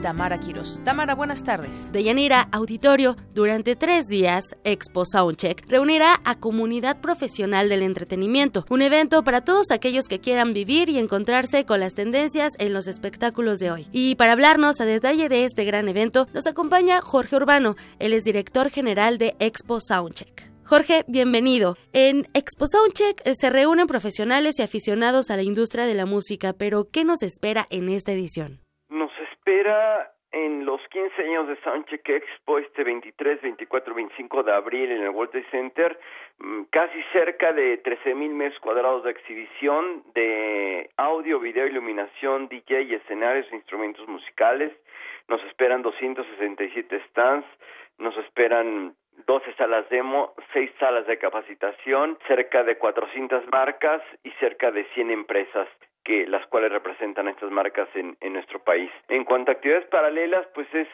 Tamara Quiros. Tamara, buenas tardes. Deyanira, auditorio, durante tres días, Expo Soundcheck reunirá a comunidad profesional del entretenimiento, un evento para todos aquellos que quieran vivir y encontrarse con las tendencias en los espectáculos de hoy. Y para hablarnos a detalle de este gran evento, nos acompaña Jorge Urbano, él es director general de Expo Soundcheck. Jorge, bienvenido. En Expo Soundcheck eh, se reúnen profesionales y aficionados a la industria de la música, pero ¿qué nos espera en esta edición? Espera en los 15 años de Soundcheck Expo, este 23, 24, 25 de abril en el World Trade Center, mm, casi cerca de 13 mil metros cuadrados de exhibición de audio, video, iluminación, DJ y escenarios e instrumentos musicales. Nos esperan 267 stands, nos esperan 12 salas demo, 6 salas de capacitación, cerca de 400 marcas y cerca de 100 empresas que las cuales representan estas marcas en, en nuestro país. En cuanto a actividades paralelas, pues es,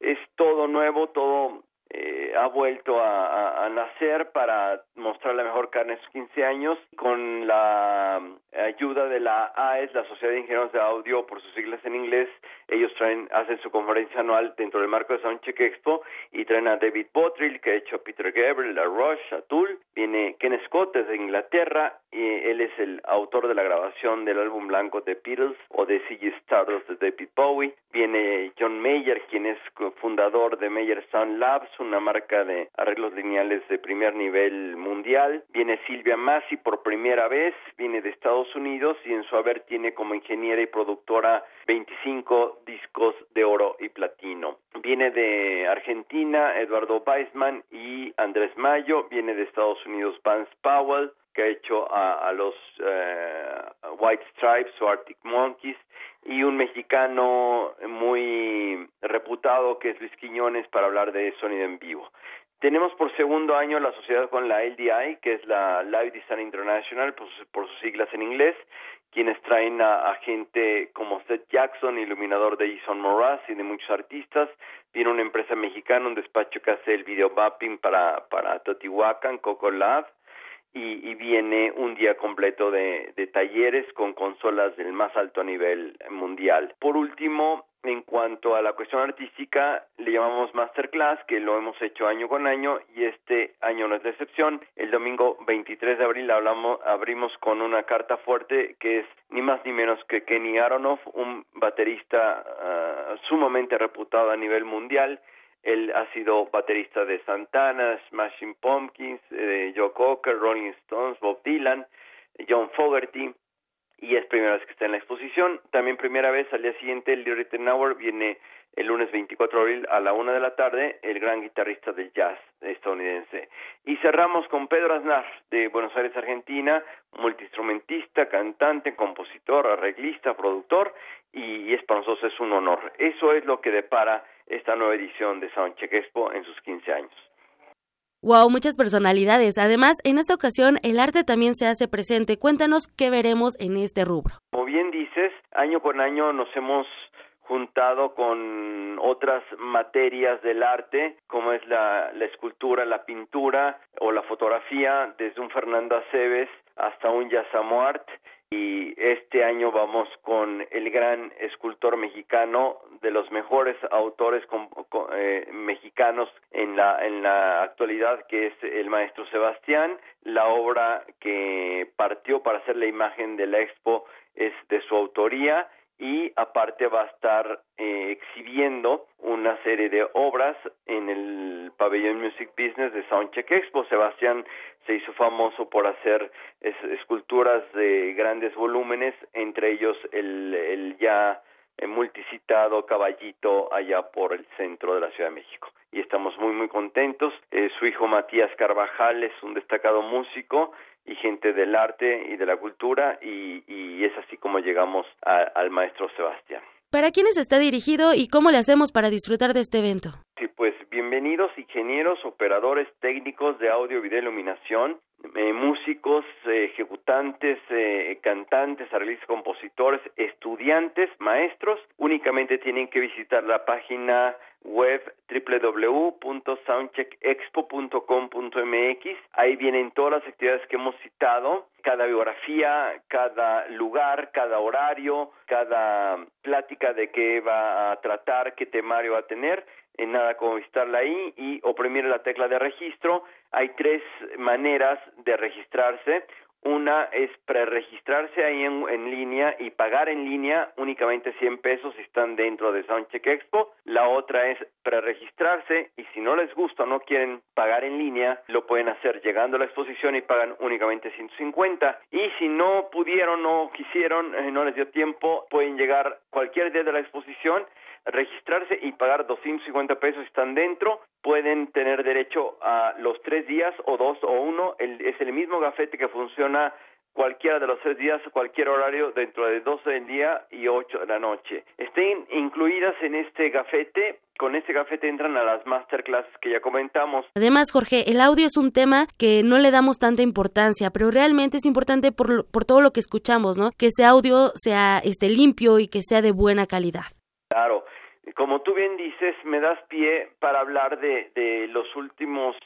es todo nuevo, todo eh, ha vuelto a, nacer para mostrar la mejor carne en sus 15 años. Con la ayuda de la AES, la Sociedad de Ingenieros de Audio, por sus siglas en inglés, ellos traen, hacen su conferencia anual dentro del marco de Soundcheck Expo y traen a David Bottrill, que ha hecho a Peter Gabriel, a Rush, a Tool, viene Ken Scott desde Inglaterra, y él es el autor de la grabación del álbum blanco de Beatles o de CG Stardust de David Bowie, viene John Mayer, quien es fundador de Mayer Sound Labs, una marca de arreglos lineales de primer nivel mundial, viene Silvia Massi por primera vez, viene de Estados Unidos y en su haber tiene como ingeniera y productora 25 discos de oro y platino. Viene de Argentina Eduardo Weisman y Andrés Mayo, viene de Estados Unidos Vance Powell, que ha hecho a, los eh, White Stripes o Arctic Monkeys y un mexicano muy reputado que es Luis Quiñones para hablar de sonido en vivo. Tenemos por segundo año la sociedad con la LDI, que es la Live Design International, por, sus siglas en inglés, quienes traen a, gente como Seth Jackson, iluminador de Jason Moraz y de muchos artistas. Viene una empresa mexicana, un despacho que hace el video mapping para, para Totihuacan, Coco Lab y, viene un día completo de, talleres con consolas del más alto nivel mundial. Por último, en cuanto a la cuestión artística, le llamamos Masterclass, que lo hemos hecho año con año y este año no es la excepción. El domingo 23 de abril hablamos, abrimos con una carta fuerte que es ni más ni menos que Kenny Aronoff, un baterista ah, sumamente reputado a nivel mundial él ha sido baterista de Santana, Smashing Pumpkins, eh, Joe Cocker, Rolling Stones, Bob Dylan, John Fogerty, y es primera vez que está en la exposición. También primera vez al día siguiente, el Hour viene el lunes 24 de abril a la una de la tarde, el gran guitarrista del jazz estadounidense. Y cerramos con Pedro Aznar, de Buenos Aires, Argentina, multiinstrumentista, cantante, compositor, arreglista, productor, y es para nosotros es un honor. Eso es lo que depara esta nueva edición de Soundcheck Expo en sus 15 años. Wow, muchas personalidades. Además, en esta ocasión el arte también se hace presente. Cuéntanos qué veremos en este rubro. Como bien dices, año con año nos hemos juntado con otras materias del arte, como es la, la escultura, la pintura o la fotografía, desde un Fernando Aceves hasta un Yasamuart y este año vamos con el gran escultor mexicano de los mejores autores eh, mexicanos en la en la actualidad que es el maestro Sebastián. La obra que partió para hacer la imagen de la expo es de su autoría y aparte va a estar eh, exhibiendo una serie de obras en el pabellón Music Business de Soundcheck Expo. Sebastián se hizo famoso por hacer esculturas de grandes volúmenes, entre ellos el, el ya eh, multicitado caballito allá por el centro de la Ciudad de México. Y estamos muy muy contentos. Eh, su hijo Matías Carvajal es un destacado músico y gente del arte y de la cultura y, y es así como llegamos al maestro Sebastián. ¿Para quiénes está dirigido y cómo le hacemos para disfrutar de este evento? Sí, pues bienvenidos ingenieros, operadores técnicos de audio, video, iluminación, eh, músicos, eh, ejecutantes, eh, cantantes, arreglistas, compositores, estudiantes, maestros, únicamente tienen que visitar la página web www.soundcheckexpo.com.mx. Ahí vienen todas las actividades que hemos citado, cada biografía, cada lugar, cada horario, cada plática de qué va a tratar, qué temario va a tener. En nada como visitarla ahí y oprimir la tecla de registro. Hay tres maneras de registrarse. Una es preregistrarse ahí en, línea y pagar en línea únicamente 100 pesos si están dentro de Soundcheck Expo. La otra es preregistrarse y si no les gusta o no quieren pagar en línea, lo pueden hacer llegando a la exposición y pagan únicamente 150. Y si no pudieron, no quisieron, eh, no les dio tiempo, pueden llegar cualquier día de la exposición registrarse y pagar 250 pesos si están dentro, pueden tener derecho a los tres días o dos o uno, es el mismo gafete que funciona cualquiera de los tres días, cualquier horario dentro de 12 del día y 8 de la noche. Estén incluidas en este gafete. Con este gafete entran a las masterclasses que ya comentamos. Además, Jorge, el audio es un tema que no le damos tanta importancia, pero realmente es importante por, por todo lo que escuchamos, ¿no? Que ese audio sea este limpio y que sea de buena calidad. Claro, como tú bien dices, me das pie para hablar de, de los últimos,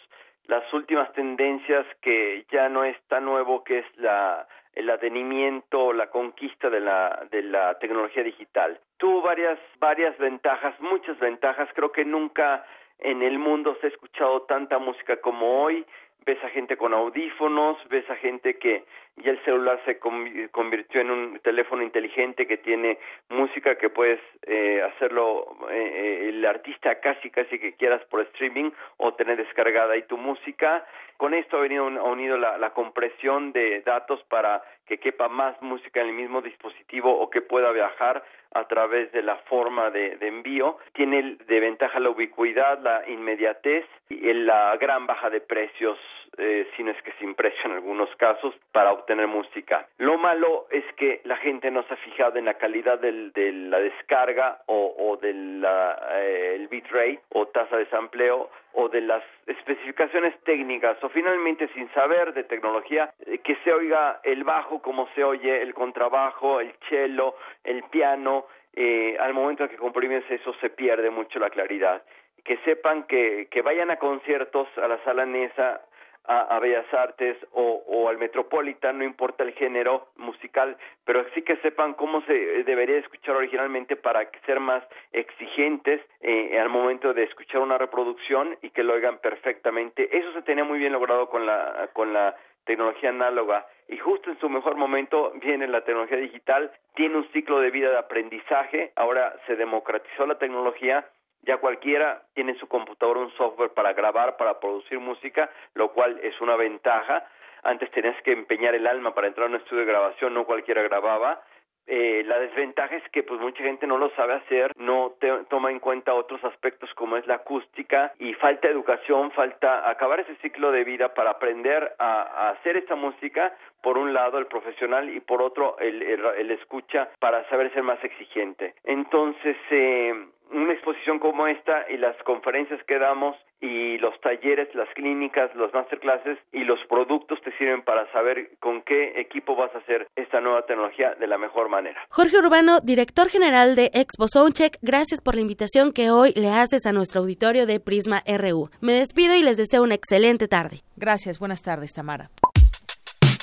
las últimas tendencias que ya no es tan nuevo, que es la, el atenimiento, la conquista de la, de la tecnología digital. Tuvo varias, varias ventajas, muchas ventajas. Creo que nunca en el mundo se ha escuchado tanta música como hoy ves a gente con audífonos, ves a gente que ya el celular se convirtió en un teléfono inteligente que tiene música que puedes eh, hacerlo eh, eh, el artista casi casi que quieras por streaming o tener descargada ahí tu música. Con esto ha venido ha unido la, la compresión de datos para que quepa más música en el mismo dispositivo o que pueda viajar a través de la forma de, envío. Tiene de ventaja la ubicuidad, la inmediatez y la gran baja de precios, eh, si no es que sin precio en algunos casos, para obtener música. Lo malo es que la gente no se ha fijado en la calidad del, de la descarga o, del eh, bitrate o tasa de sampleo o de las especificaciones técnicas o finalmente sin saber de tecnología eh, que se oiga el bajo como se oye el contrabajo, el cello, el piano, eh, al momento que comprimes eso se pierde mucho la claridad. Que sepan que, que vayan a conciertos a la sala Nesa a, Bellas Artes o, o, al Metropolitan, no importa el género musical, pero sí que sepan cómo se debería escuchar originalmente para ser más exigentes eh, al momento de escuchar una reproducción y que lo oigan perfectamente. Eso se tenía muy bien logrado con la, con la tecnología análoga y justo en su mejor momento viene la tecnología digital, tiene un ciclo de vida de aprendizaje, ahora se democratizó la tecnología ya cualquiera tiene en su computadora un software para grabar, para producir música, lo cual es una ventaja. Antes tenías que empeñar el alma para entrar a un estudio de grabación, no cualquiera grababa. Eh, la desventaja es que pues mucha gente no lo sabe hacer, no toma en cuenta otros aspectos como es la acústica y falta educación, falta acabar ese ciclo de vida para aprender a, hacer esta música, por un lado el profesional y por otro el, el escucha para saber ser más exigente. Entonces, eh, una exposición como esta y las conferencias que damos y los talleres, las clínicas, los masterclasses y los productos te sirven para saber con qué equipo vas a hacer esta nueva tecnología de la mejor manera. Jorge Urbano, director general de Expo Soundcheck, gracias por la invitación que hoy le haces a nuestro auditorio de Prisma RU. Me despido y les deseo una excelente tarde. Gracias, buenas tardes, Tamara.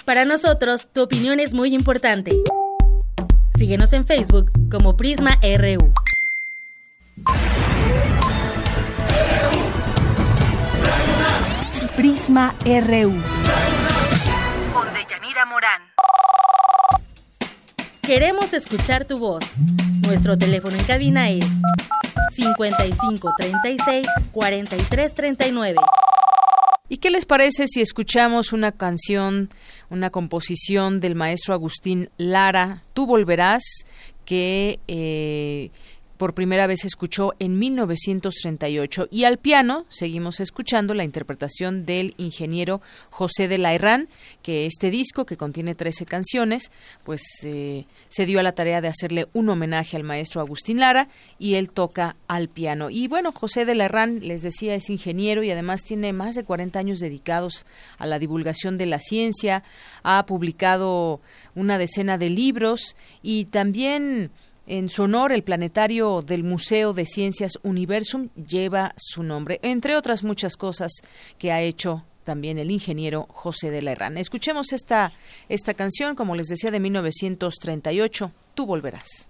Para nosotros, tu opinión es muy importante. Síguenos en Facebook como Prisma RU. Prisma RU. Con Deyanira Morán. Queremos escuchar tu voz. Nuestro teléfono en cabina es 55 36 43 39. ¿Y qué les parece si escuchamos una canción, una composición del maestro Agustín Lara, Tú volverás, que eh, por primera vez se escuchó en 1938 y al piano seguimos escuchando la interpretación del ingeniero José de la Herrán, que este disco que contiene 13 canciones, pues eh, se dio a la tarea de hacerle un homenaje al maestro Agustín Lara y él toca al piano. Y bueno, José de la Herrán, les decía, es ingeniero y además tiene más de 40 años dedicados a la divulgación de la ciencia, ha publicado una decena de libros y también en su honor, el planetario del Museo de Ciencias Universum lleva su nombre, entre otras muchas cosas que ha hecho también el ingeniero José de la Herrán. Escuchemos esta, esta canción, como les decía, de 1938, Tú volverás.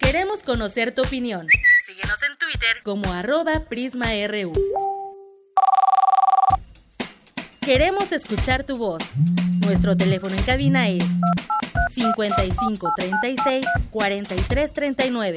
Queremos conocer tu opinión. Síguenos en Twitter como arroba PrismaRU. Queremos escuchar tu voz. Nuestro teléfono en cabina es 5536 4339.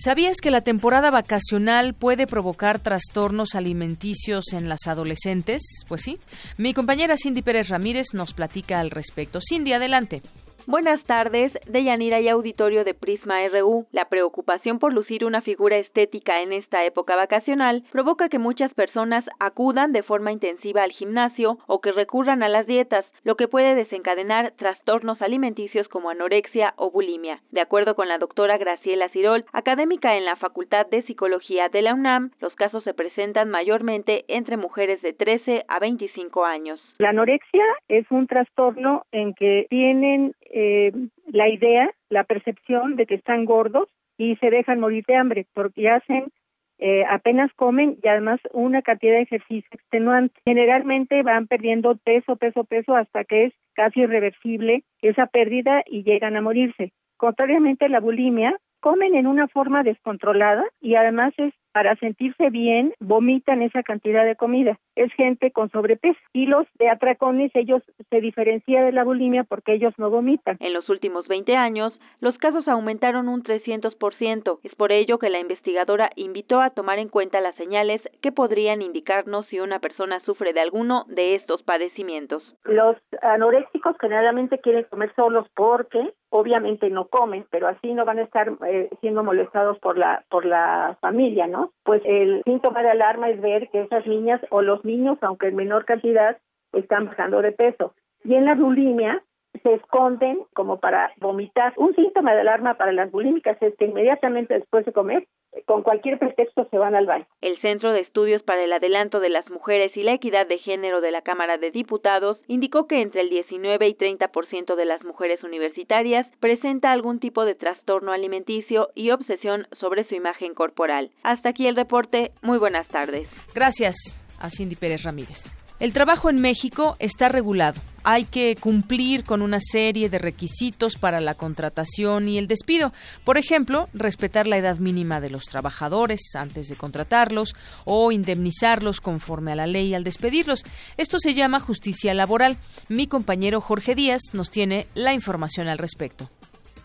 ¿Sabías que la temporada vacacional puede provocar trastornos alimenticios en las adolescentes? Pues sí. Mi compañera Cindy Pérez Ramírez nos platica al respecto. Cindy, adelante. Buenas tardes, Deyanira y auditorio de Prisma RU. La preocupación por lucir una figura estética en esta época vacacional provoca que muchas personas acudan de forma intensiva al gimnasio o que recurran a las dietas, lo que puede desencadenar trastornos alimenticios como anorexia o bulimia. De acuerdo con la doctora Graciela Cirol, académica en la Facultad de Psicología de la UNAM, los casos se presentan mayormente entre mujeres de 13 a 25 años. La anorexia es un trastorno en que tienen eh, la idea, la percepción de que están gordos y se dejan morir de hambre porque hacen eh, apenas comen y además una cantidad de ejercicio extenuante. Generalmente van perdiendo peso, peso, peso hasta que es casi irreversible esa pérdida y llegan a morirse. Contrariamente la bulimia, comen en una forma descontrolada y además es para sentirse bien, vomitan esa cantidad de comida. Es gente con sobrepeso. Y los de atracones, ellos se diferencian de la bulimia porque ellos no vomitan. En los últimos 20 años, los casos aumentaron un 300%. Es por ello que la investigadora invitó a tomar en cuenta las señales que podrían indicarnos si una persona sufre de alguno de estos padecimientos. Los anoréxicos generalmente quieren comer solos porque obviamente no comen, pero así no van a estar eh, siendo molestados por la por la familia, ¿no? Pues el síntoma de alarma es ver que esas niñas o los niños, aunque en menor cantidad, están bajando de peso. Y en la bulimia se esconden como para vomitar. Un síntoma de alarma para las bulímicas es que inmediatamente después de comer, con cualquier pretexto se van al baño. El Centro de Estudios para el Adelanto de las Mujeres y la Equidad de Género de la Cámara de Diputados indicó que entre el 19 y 30% de las mujeres universitarias presenta algún tipo de trastorno alimenticio y obsesión sobre su imagen corporal. Hasta aquí el reporte. Muy buenas tardes. Gracias a Cindy Pérez Ramírez. El trabajo en México está regulado. Hay que cumplir con una serie de requisitos para la contratación y el despido. Por ejemplo, respetar la edad mínima de los trabajadores antes de contratarlos o indemnizarlos conforme a la ley al despedirlos. Esto se llama justicia laboral. Mi compañero Jorge Díaz nos tiene la información al respecto.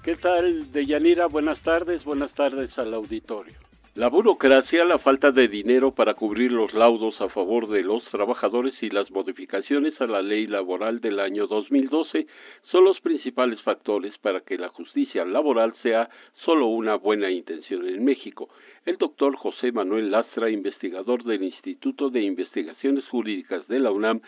¿Qué tal, Deyanira? Buenas tardes, buenas tardes al auditorio. La burocracia, la falta de dinero para cubrir los laudos a favor de los trabajadores y las modificaciones a la ley laboral del año 2012 son los principales factores para que la justicia laboral sea solo una buena intención en México. El doctor José Manuel Lastra, investigador del Instituto de Investigaciones Jurídicas de la UNAM,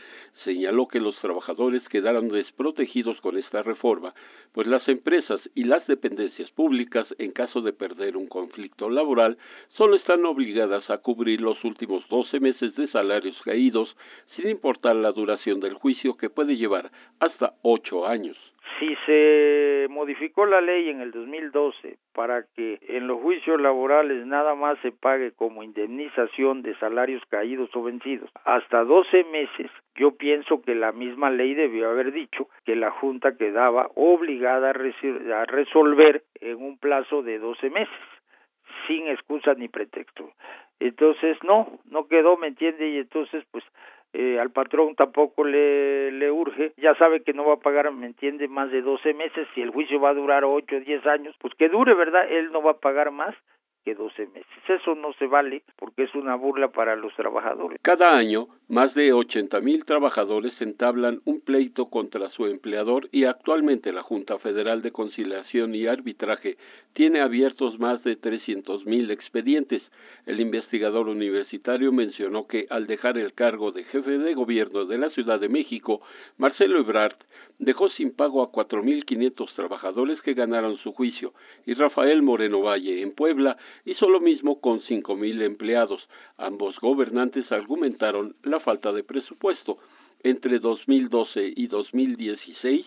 señaló que los trabajadores quedaron desprotegidos con esta reforma, pues las empresas y las dependencias públicas, en caso de perder un conflicto laboral, solo están obligadas a cubrir los últimos doce meses de salarios caídos, sin importar la duración del juicio que puede llevar hasta ocho años. Si se modificó la ley en el 2012 para que en los juicios laborales nada más se pague como indemnización de salarios caídos o vencidos hasta 12 meses, yo pienso que la misma ley debió haber dicho que la Junta quedaba obligada a, resolver en un plazo de 12 meses sin excusa ni pretexto. Entonces, no, no quedó, ¿me entiende? Y entonces, pues, eh, al patrón tampoco le, le urge, ya sabe que no va a pagar, me entiende, más de 12 meses, si el juicio va a durar 8 o 10 años, pues que dure, ¿verdad? Él no va a pagar más que 12 meses. Eso no se vale porque es una burla para los trabajadores. Cada año, más de 80 mil trabajadores entablan un pleito contra su empleador y actualmente la Junta Federal de Conciliación y Arbitraje tiene abiertos más de 300 mil expedientes. El investigador universitario mencionó que al dejar el cargo de jefe de gobierno de la Ciudad de México, Marcelo Ebrard dejó sin pago a 4.500 trabajadores que ganaron su juicio y Rafael Moreno Valle en Puebla hizo lo mismo con 5.000 empleados. Ambos gobernantes argumentaron la falta de presupuesto. Entre 2012 y 2016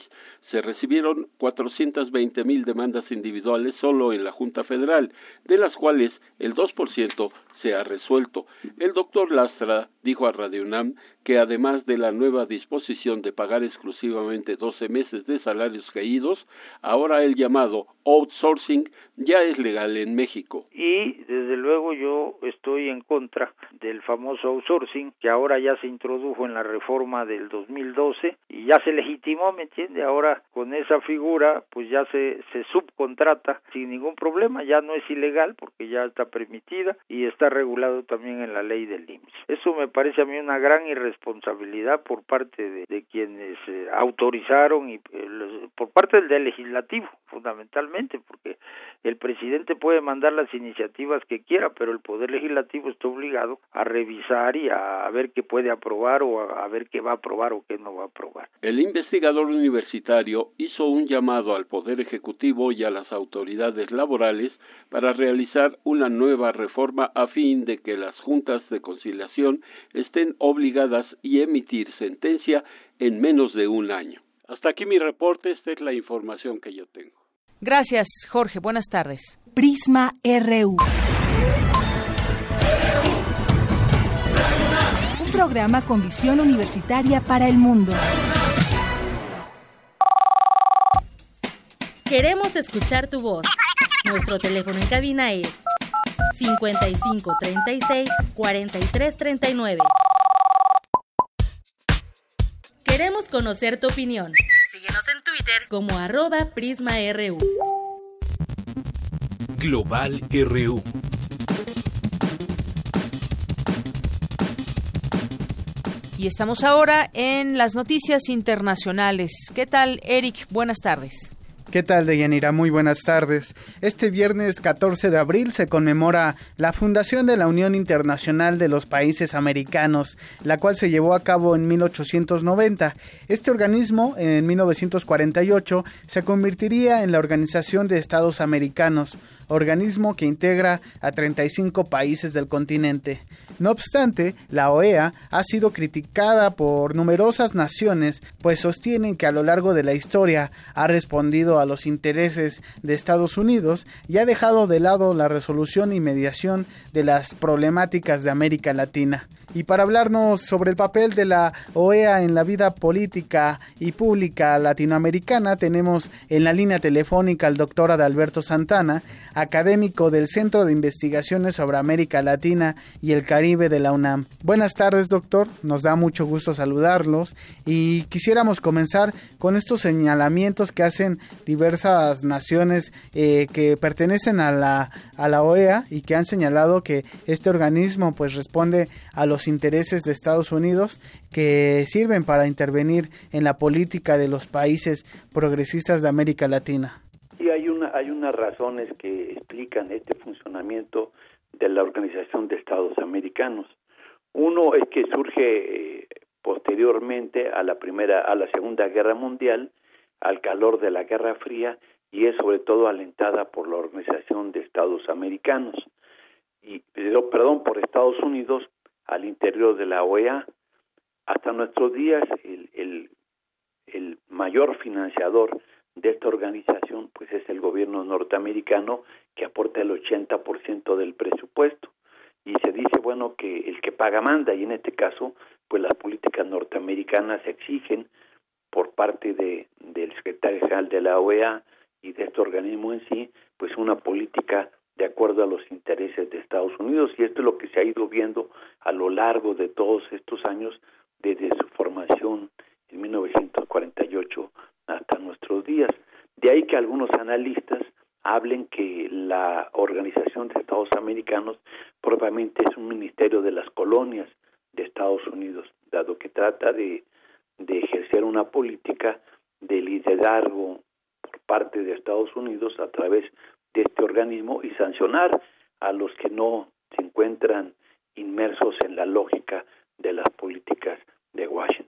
se recibieron 420.000 demandas individuales solo en la Junta Federal, de las cuales el 2% se ha resuelto. El doctor Lastra dijo a Radio UNAM que además de la nueva disposición de pagar exclusivamente 12 meses de salarios caídos, ahora el llamado outsourcing ya es legal en México. Y desde luego yo estoy en contra del famoso outsourcing que ahora ya se introdujo en la reforma del 2012 y ya se legitimó, ¿me entiende? Ahora con esa figura pues ya se, se subcontrata sin ningún problema, ya no es ilegal porque ya está permitida y está regulado también en la ley del IMSS. Eso me parece a mí una gran irresponsabilidad por parte de, quienes eh, autorizaron y eh, por parte del legislativo fundamentalmente porque el presidente puede mandar las iniciativas que quiera, pero el Poder Legislativo está obligado a revisar y a, ver qué puede aprobar o a, a, ver qué va a aprobar o qué no va a aprobar. El investigador universitario hizo un llamado al Poder Ejecutivo y a las autoridades laborales para realizar una nueva reforma a fin de que las juntas de conciliación estén obligadas y emitir sentencia en menos de un año. Hasta aquí mi reporte, esta es la información que yo tengo. Gracias, Jorge. Buenas tardes. Prisma RU. Programa con visión universitaria para el mundo. Queremos escuchar tu voz. Nuestro teléfono en cabina es 55 36 43 39. Queremos conocer tu opinión. Síguenos en Twitter como arroba PrismaRU. Global RU. Y estamos ahora en las noticias internacionales. ¿Qué tal, Eric? Buenas tardes. ¿Qué tal, Deyanira? Muy buenas tardes. Este viernes 14 de abril se conmemora la fundación de la Unión Internacional de los Países Americanos, la cual se llevó a cabo en 1890. Este organismo, en 1948, se convertiría en la Organización de Estados Americanos, organismo que integra a 35 países del continente. No obstante, la OEA ha sido criticada por numerosas naciones, pues sostienen que a lo largo de la historia ha respondido a los intereses de Estados Unidos y ha dejado de lado la resolución y mediación de las problemáticas de América Latina. Y para hablarnos sobre el papel de la OEA en la vida política y pública latinoamericana, tenemos en la línea telefónica al doctor Adalberto Santana, académico del Centro de Investigaciones sobre América Latina y el Caribe de la UNAM. Buenas tardes, doctor. Nos da mucho gusto saludarlos y quisiéramos comenzar con estos señalamientos que hacen diversas naciones eh, que pertenecen a la, a la OEA y que han señalado que este organismo pues responde a los intereses de Estados Unidos que sirven para intervenir en la política de los países progresistas de América Latina. Y hay una hay unas razones que explican este funcionamiento de la Organización de Estados Americanos. Uno es que surge eh, posteriormente a la primera a la Segunda Guerra Mundial, al calor de la Guerra Fría y es sobre todo alentada por la Organización de Estados Americanos y perdón por Estados Unidos al interior de la OEA. Hasta nuestros días, el, el, el mayor financiador de esta organización pues es el gobierno norteamericano que aporta el 80% del presupuesto y se dice bueno que el que paga manda y en este caso pues las políticas norteamericanas exigen por parte de del secretario general de la OEA y de este organismo en sí pues una política de acuerdo a los intereses de Estados Unidos y esto es lo que se ha ido viendo a lo largo de todos estos años desde su formación en 1948 hasta nuestros días. De ahí que algunos analistas hablen que la Organización de Estados Americanos probablemente es un ministerio de las colonias de Estados Unidos, dado que trata de, de ejercer una política de liderazgo parte de Estados Unidos a través de este organismo y sancionar a los que no se encuentran inmersos en la lógica de las políticas de Washington.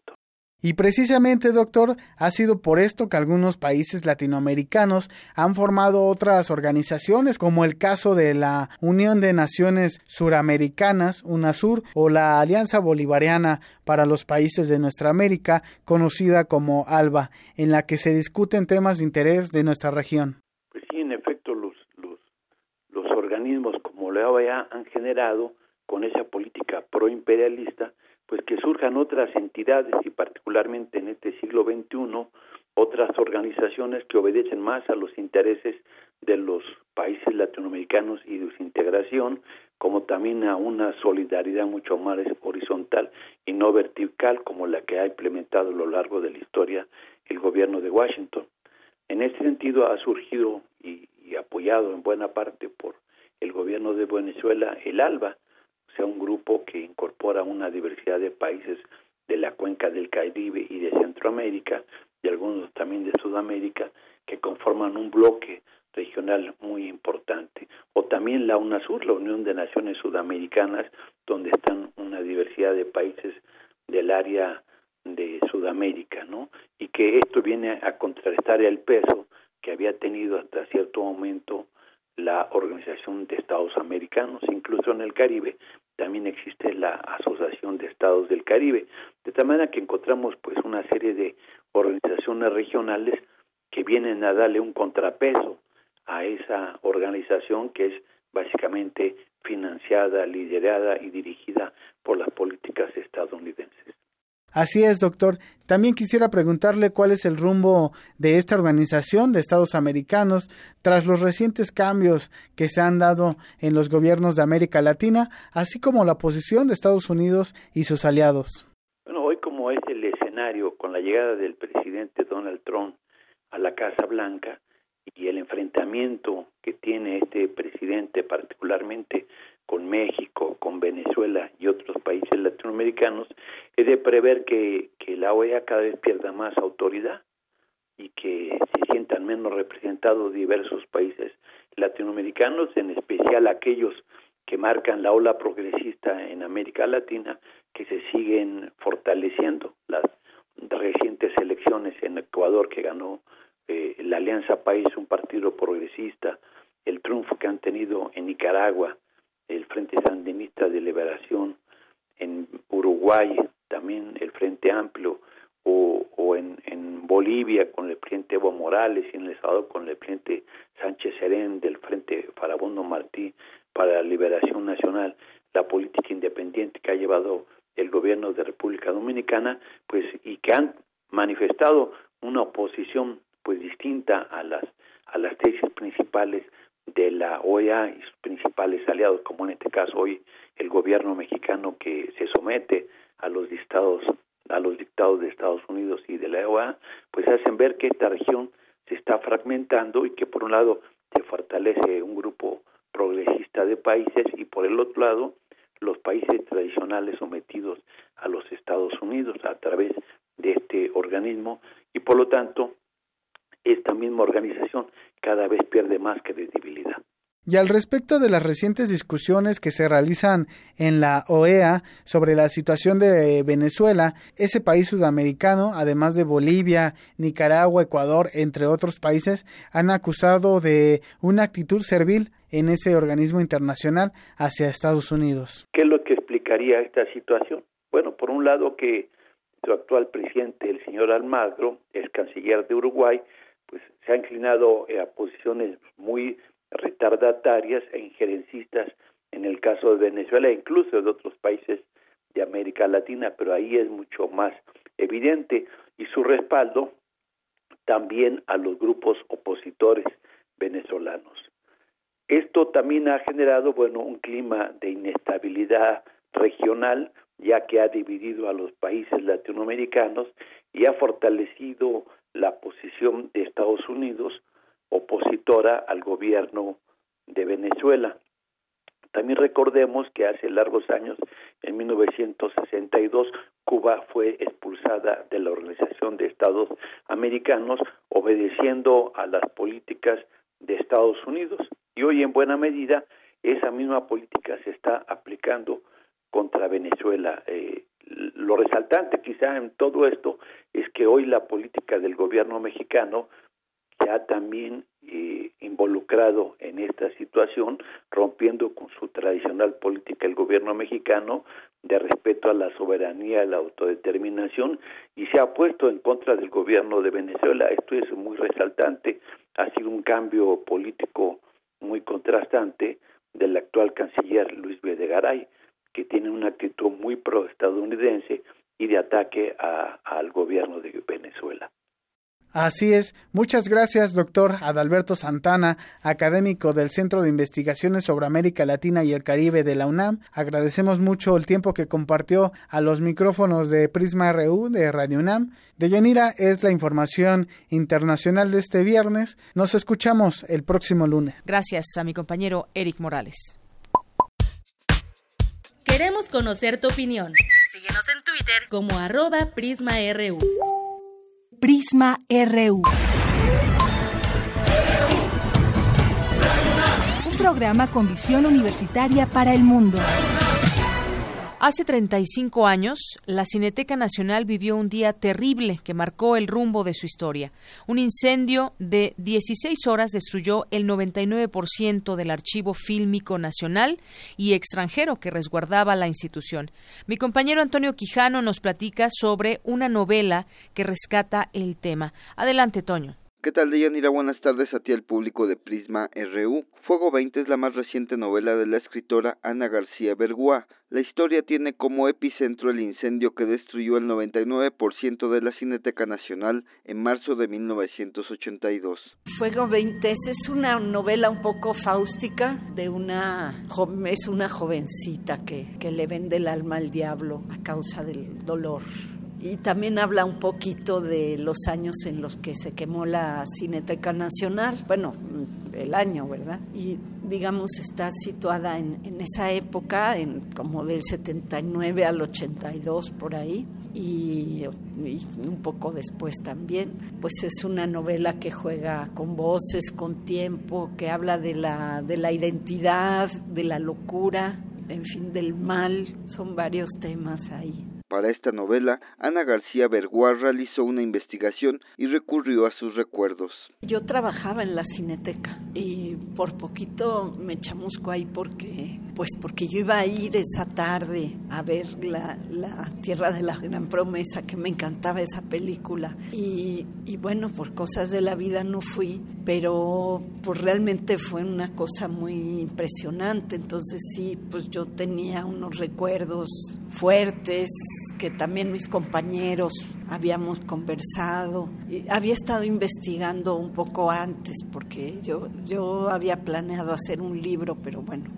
Y precisamente, doctor, ha sido por esto que algunos países latinoamericanos han formado otras organizaciones, como el caso de la Unión de Naciones Suramericanas, UNASUR, o la Alianza Bolivariana para los Países de Nuestra América, conocida como ALBA, en la que se discuten temas de interés de nuestra región. Pues sí, en efecto, los, los, los organismos como la OEA han generado con esa política proimperialista, pues que surjan otras entidades y particularmente en este siglo XXI otras organizaciones que obedecen más a los intereses de los países latinoamericanos y de su integración, como también a una solidaridad mucho más horizontal y no vertical como la que ha implementado a lo largo de la historia el gobierno de Washington. En este sentido ha surgido y, apoyado en buena parte por el gobierno de Venezuela el ALBA, sea, un grupo que incorpora una diversidad de países de la cuenca del Caribe y de Centroamérica y algunos también de Sudamérica que conforman un bloque regional muy importante. O también la UNASUR, la Unión de Naciones Sudamericanas, donde están una diversidad de países del área de Sudamérica, ¿no? Y que esto viene a contrarrestar el peso que había tenido hasta cierto momento la Organización de Estados Americanos, incluso en el Caribe también existe la Asociación de Estados del Caribe, de tal manera que encontramos pues una serie de organizaciones regionales que vienen a darle un contrapeso a esa organización que es básicamente financiada, liderada y dirigida por las políticas estadounidenses. Así es, doctor. También quisiera preguntarle cuál es el rumbo de esta organización de Estados Americanos tras los recientes cambios que se han dado en los gobiernos de América Latina, así como la posición de Estados Unidos y sus aliados. Bueno, hoy como es el escenario con la llegada del presidente Donald Trump a la Casa Blanca, y el enfrentamiento que tiene este presidente particularmente con México, con Venezuela y otros países latinoamericanos, es de prever que, que la OEA cada vez pierda más autoridad y que se sientan menos representados diversos países latinoamericanos, en especial aquellos que marcan la ola progresista en América Latina, que se siguen fortaleciendo. Las recientes elecciones en Ecuador que ganó eh, la Alianza País, un partido progresista, el triunfo que han tenido en Nicaragua, el Frente Sandinista de Liberación, en Uruguay también el Frente Amplio, o, o en, en, Bolivia con el presidente Evo Morales y en El Salvador con el presidente Sánchez Serén del Frente Farabundo Martí para la Liberación Nacional, la política independiente que ha llevado el gobierno de República Dominicana, pues y que han manifestado una oposición pues distinta a las a las tesis principales de la OEA y sus principales aliados, como en este caso hoy el gobierno mexicano que se somete a los dictados a los dictados de Estados Unidos y de la OEA, pues hacen ver que esta región se está fragmentando y que por un lado se fortalece un grupo progresista de países y por el otro lado los países tradicionales sometidos a los Estados Unidos a través de este organismo y por lo tanto esta misma organización cada vez pierde más credibilidad. Y al respecto de las recientes discusiones que se realizan en la OEA sobre la situación de Venezuela, ese país sudamericano, además de Bolivia, Nicaragua, Ecuador, entre otros países, han acusado de una actitud servil en ese organismo internacional hacia Estados Unidos. ¿Qué es lo que explicaría esta situación? Bueno, por un lado que su actual presidente, el señor Almagro, es canciller de Uruguay, pues se ha inclinado a posiciones muy retardatarias e injerencistas en el caso de Venezuela e incluso de otros países de América Latina, pero ahí es mucho más evidente y su respaldo también a los grupos opositores venezolanos. Esto también ha generado, bueno, un clima de inestabilidad regional, ya que ha dividido a los países latinoamericanos y ha fortalecido la posición de Estados Unidos opositora al gobierno de Venezuela. También recordemos que hace largos años, en 1962, Cuba fue expulsada de la Organización de Estados Americanos, obedeciendo a las políticas de Estados Unidos. Y hoy, en buena medida, esa misma política se está aplicando contra Venezuela. Eh, lo resaltante quizá en todo esto es que hoy la política del gobierno mexicano se ha también eh, involucrado en esta situación, rompiendo con su tradicional política el gobierno mexicano de respeto a la soberanía, a la autodeterminación, y se ha puesto en contra del gobierno de Venezuela. Esto es muy resaltante, ha sido un cambio político muy contrastante, del actual canciller Luis Videgaray, que tiene una actitud muy pro-estadounidense y de ataque al gobierno de Venezuela. Así es. Muchas gracias, doctor Adalberto Santana, académico del Centro de Investigaciones sobre América Latina y el Caribe de la UNAM. Agradecemos mucho el tiempo que compartió a los micrófonos de Prisma RU de Radio UNAM. De Yanira es la información internacional de este viernes. Nos escuchamos el próximo lunes. Gracias a mi compañero Eric Morales. Queremos conocer tu opinión. Síguenos en Twitter como arroba PrismaRU. Prisma RU. Un programa con visión universitaria para el mundo. Hace 35 años, la Cineteca Nacional vivió un día terrible que marcó el rumbo de su historia. Un incendio de 16 horas destruyó el 99% del archivo fílmico nacional y extranjero que resguardaba la institución. Mi compañero Antonio Quijano nos platica sobre una novela que rescata el tema. Adelante, Toño. ¿Qué tal, Deyanira? Buenas tardes a ti al público de Prisma RU. Fuego 20 es la más reciente novela de la escritora Ana García Bergua. La historia tiene como epicentro el incendio que destruyó el 99% de la Cineteca Nacional en marzo de 1982. Fuego 20 es una novela un poco fáustica de una es una jovencita que, que le vende el alma al diablo a causa del dolor y también habla un poquito de los años en los que se quemó la Cineteca Nacional, bueno, el año, ¿verdad? Y digamos está situada en, esa época, en como del 79 al 82 por ahí. Y, y, un poco después también, pues es una novela que juega con voces, con tiempo, que habla de la, de la identidad, de la locura, en fin, del mal, son varios temas ahí. Para esta novela, Ana García Berguar realizó una investigación y recurrió a sus recuerdos. Yo trabajaba en la cineteca y por poquito me chamusco ahí porque, pues porque yo iba a ir esa tarde a ver la, Tierra de la Gran Promesa, que me encantaba esa película. Y, y bueno, por cosas de la vida no fui, pero pues realmente fue una cosa muy impresionante. Entonces sí, pues yo tenía unos recuerdos fuertes que también mis compañeros habíamos conversado. Y había estado investigando un poco antes porque yo, yo había planeado hacer un libro, pero bueno,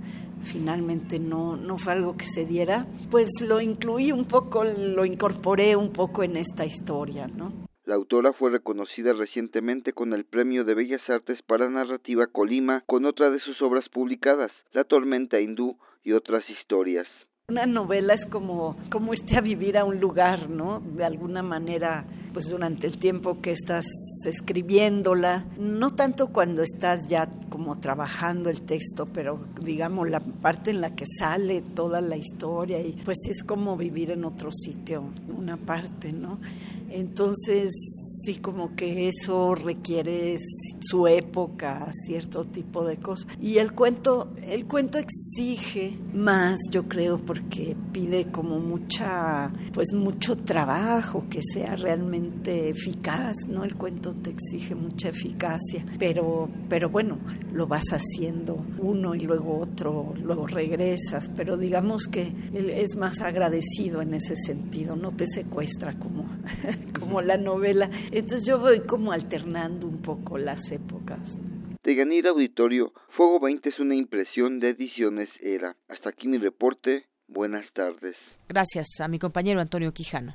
finalmente no, no fue algo que se diera. Pues lo incluí un poco, lo incorporé un poco en esta historia, ¿no? La autora fue reconocida recientemente con el Premio de Bellas Artes para Narrativa Colima con otra de sus obras publicadas, La Tormenta Hindú y otras historias. Una novela es como, como irte a vivir a un lugar, ¿no? De alguna manera, pues durante el tiempo que estás escribiéndola, no tanto cuando estás ya como trabajando el texto, pero digamos la parte en la que sale toda la historia y pues es como vivir en otro sitio, una parte, ¿no? Entonces, sí, como que eso requiere su época, cierto tipo de cosas. Y el cuento, el cuento exige más, yo creo, porque pide como mucha, pues mucho trabajo, que sea realmente eficaz, ¿no? El cuento te exige mucha eficacia, pero, pero bueno, lo vas haciendo uno y luego otro, luego regresas, pero digamos que es más agradecido en ese sentido, no te secuestra como [laughs] como la novela. Entonces yo voy como alternando un poco las épocas. De Ganir Auditorio, Fuego 20 es una impresión de Ediciones Era. Hasta aquí mi reporte. Buenas tardes. Gracias a mi compañero Antonio Quijano.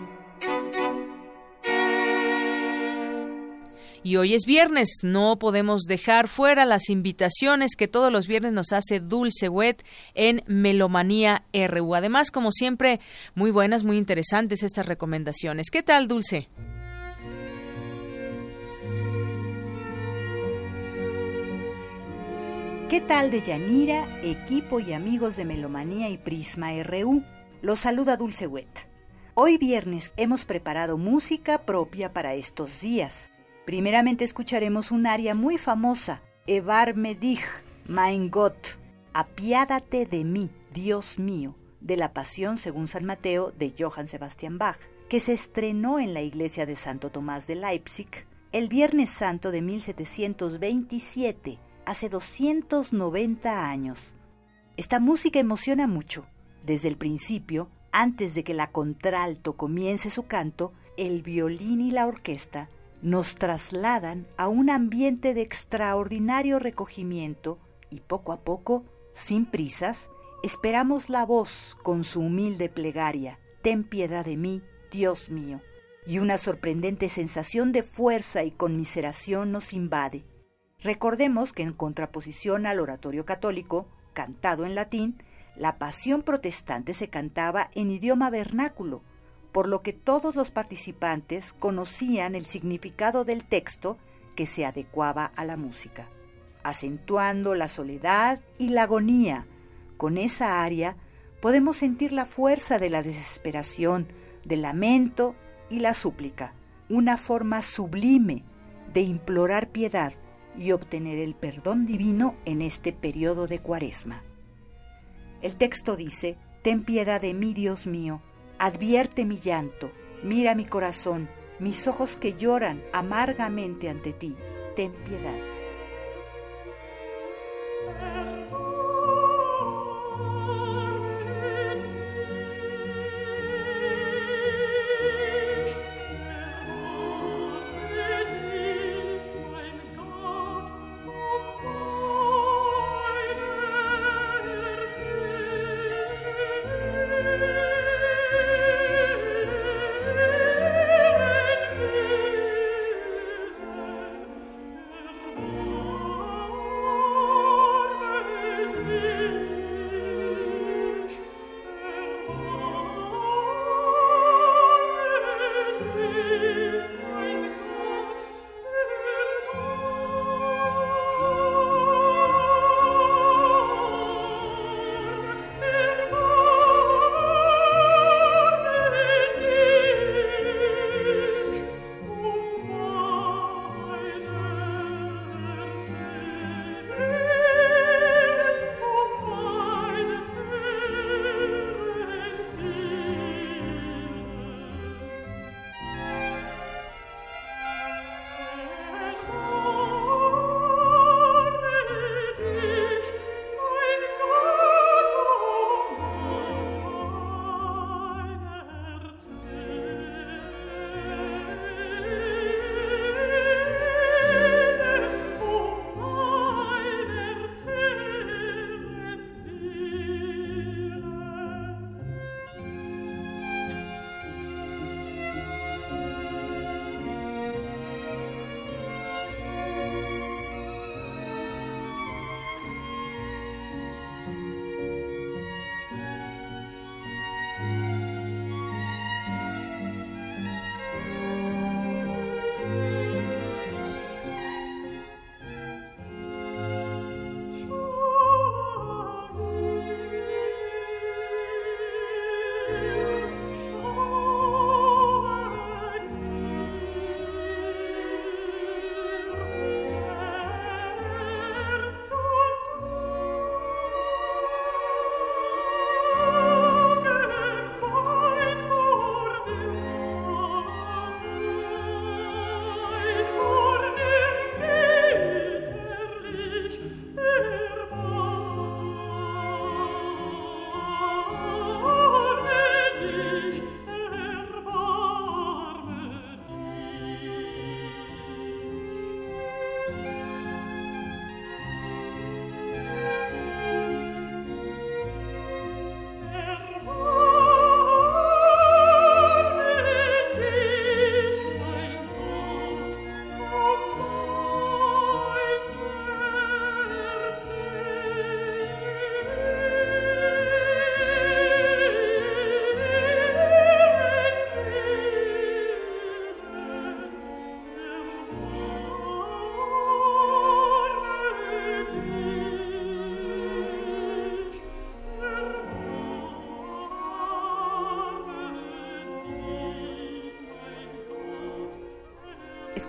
Y hoy es viernes, no podemos dejar fuera las invitaciones que todos los viernes nos hace Dulce Wet en Melomanía RU. Además, como siempre, muy buenas, muy interesantes estas recomendaciones. ¿Qué tal, Dulce? ¿Qué tal de Yanira, equipo y amigos de Melomanía y Prisma RU? Los saluda Dulce Wet. Hoy viernes hemos preparado música propia para estos días. Primeramente escucharemos un aria muy famosa, Evar dich, mein Gott, apiádate de mí, Dios mío, de la Pasión según San Mateo de Johann Sebastian Bach, que se estrenó en la iglesia de Santo Tomás de Leipzig el Viernes Santo de 1727, hace 290 años. Esta música emociona mucho. Desde el principio, antes de que la contralto comience su canto, el violín y la orquesta nos trasladan a un ambiente de extraordinario recogimiento y poco a poco, sin prisas, esperamos la voz con su humilde plegaria, Ten piedad de mí, Dios mío, y una sorprendente sensación de fuerza y conmiseración nos invade. Recordemos que en contraposición al oratorio católico, cantado en latín, la pasión protestante se cantaba en idioma vernáculo, por lo que todos los participantes conocían el significado del texto que se adecuaba a la música, acentuando la soledad y la agonía. Con esa aria podemos sentir la fuerza de la desesperación, del lamento y la súplica, una forma sublime de implorar piedad y obtener el perdón divino en este periodo de cuaresma. El texto dice, Ten piedad de mí, Dios mío, advierte mi llanto, mira mi corazón, mis ojos que lloran amargamente ante ti, ten piedad.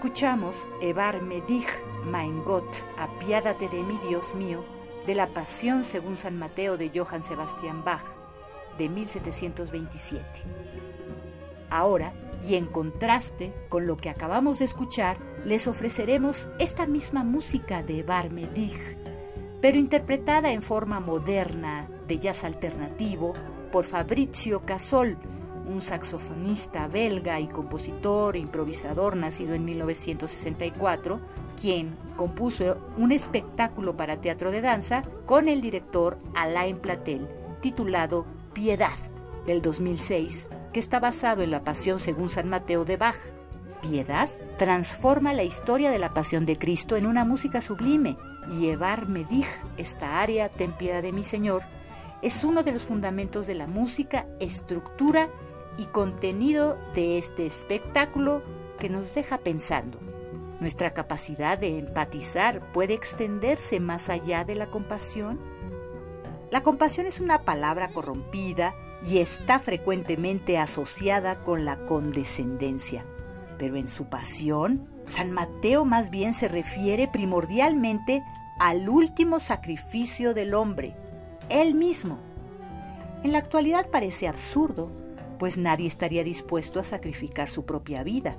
Escuchamos Evar Medij, Mein Gott, apiádate de mí, Dios mío, de la Pasión según San Mateo de Johann Sebastian Bach, de 1727. Ahora, y en contraste con lo que acabamos de escuchar, les ofreceremos esta misma música de Evar Medij, pero interpretada en forma moderna de jazz alternativo por Fabrizio Casol, un saxofonista belga y compositor e improvisador nacido en 1964, quien compuso un espectáculo para teatro de danza con el director Alain Platel, titulado Piedad, del 2006, que está basado en la Pasión según San Mateo de Bach. Piedad transforma la historia de la Pasión de Cristo en una música sublime llevar Medij, esta área, Ten piedad de mi Señor, es uno de los fundamentos de la música, estructura y contenido de este espectáculo que nos deja pensando. ¿Nuestra capacidad de empatizar puede extenderse más allá de la compasión? La compasión es una palabra corrompida y está frecuentemente asociada con la condescendencia. Pero en su pasión, San Mateo más bien se refiere primordialmente al último sacrificio del hombre, él mismo. En la actualidad parece absurdo, pues nadie estaría dispuesto a sacrificar su propia vida.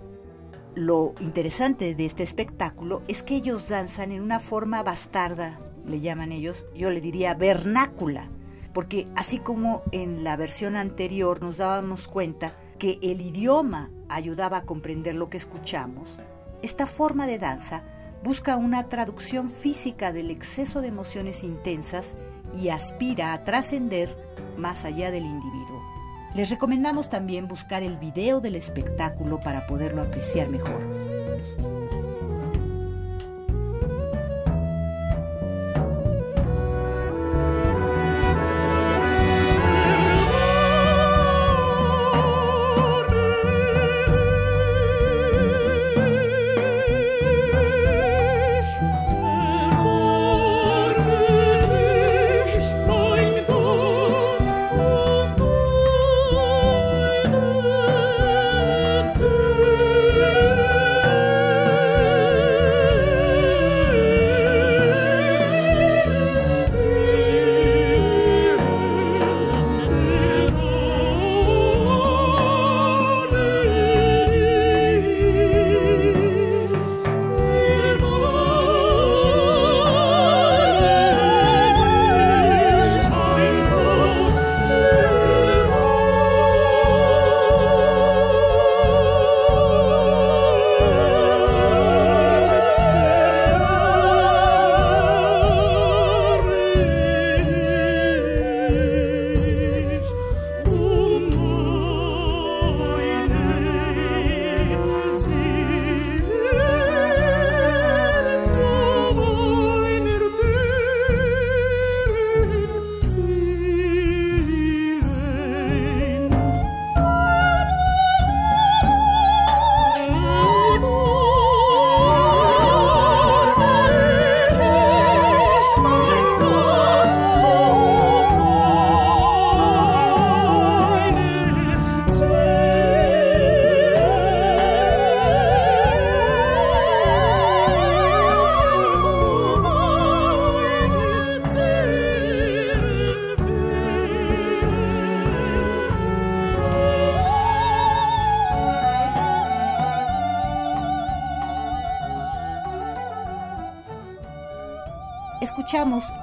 Lo interesante de este espectáculo es que ellos danzan en una forma bastarda, le llaman ellos, yo le diría vernácula, porque así como en la versión anterior nos dábamos cuenta que el idioma ayudaba a comprender lo que escuchamos, esta forma de danza busca una traducción física del exceso de emociones intensas y aspira a trascender más allá del individuo. Les recomendamos también buscar el video del espectáculo para poderlo apreciar mejor.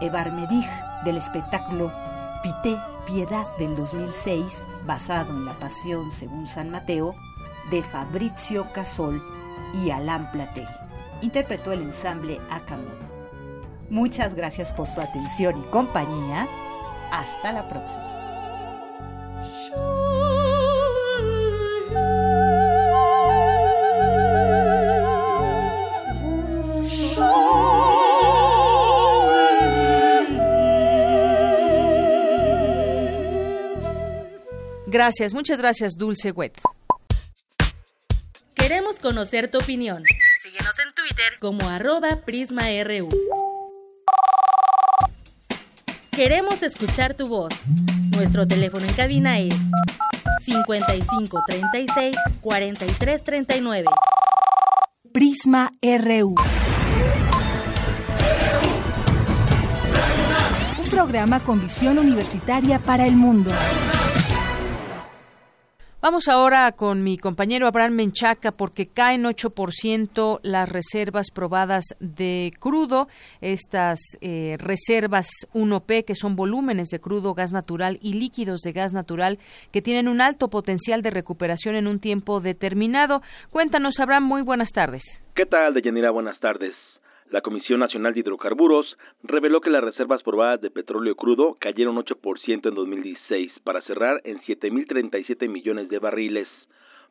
Escuchamos Evar Medij del espectáculo Pité Piedad del 2006, basado en la Pasión según San Mateo, de Fabrizio Casol y Alain Platel. Interpretó el ensamble Acamón. Muchas gracias por su atención y compañía. Hasta la próxima. Gracias, muchas gracias, Dulce Wet. Queremos conocer tu opinión. Síguenos en Twitter como arroba PrismaRU. Queremos escuchar tu voz. Nuestro teléfono en cabina es 5536 4339. Prisma RU. Un programa con visión universitaria para el mundo. Vamos ahora con mi compañero Abraham Menchaca porque caen 8% las reservas probadas de crudo, estas eh, reservas 1P que son volúmenes de crudo, gas natural y líquidos de gas natural que tienen un alto potencial de recuperación en un tiempo determinado. Cuéntanos, Abraham, muy buenas tardes. ¿Qué tal, Deyanira? Buenas tardes. La Comisión Nacional de Hidrocarburos reveló que las reservas probadas de petróleo crudo cayeron 8% en 2016 para cerrar en 7.037 millones de barriles.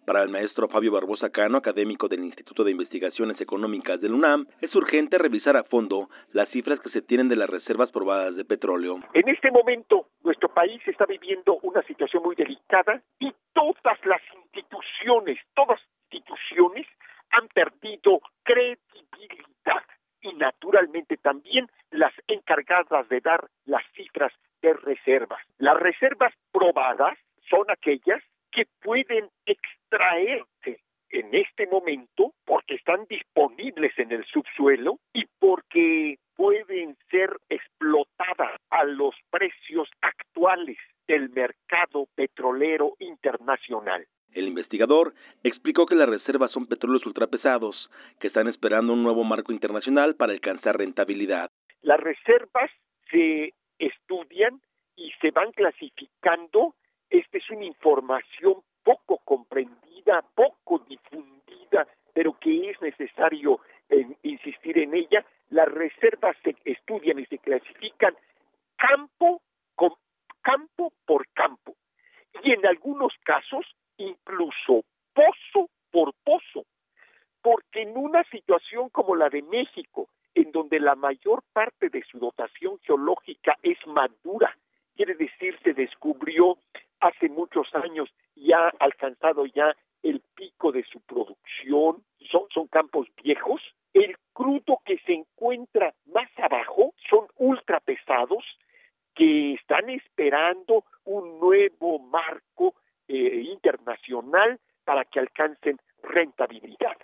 Para el maestro Fabio Barbosa Cano, académico del Instituto de Investigaciones Económicas del UNAM, es urgente revisar a fondo las cifras que se tienen de las reservas probadas de petróleo. En este momento, nuestro país está viviendo una situación muy delicada y todas las instituciones, todas instituciones han perdido credibilidad y naturalmente también las encargadas de dar las cifras de reservas. Las reservas probadas son aquellas que pueden extraerse en este momento porque están disponibles en el subsuelo y porque pueden ser explotadas a los precios actuales del mercado petrolero internacional. El investigador explicó que las reservas son petróleos ultrapesados, que están esperando un nuevo marco internacional para alcanzar rentabilidad. Las reservas se estudian y se van clasificando. Esta es una información poco comprendida, poco difundida, pero que es necesario eh, insistir en ella. Las reservas se estudian y se clasifican campo, campo por campo. Y en algunos casos incluso pozo por pozo, porque en una situación como la de México, en donde la mayor parte de su dotación geológica es madura, quiere decir se descubrió hace muchos años y ha alcanzado ya el pico de su producción, son, son campos viejos, el crudo que se encuentra más abajo son ultra pesados que están esperando un nuevo marco eh, internacional para que alcancen rentabilidad.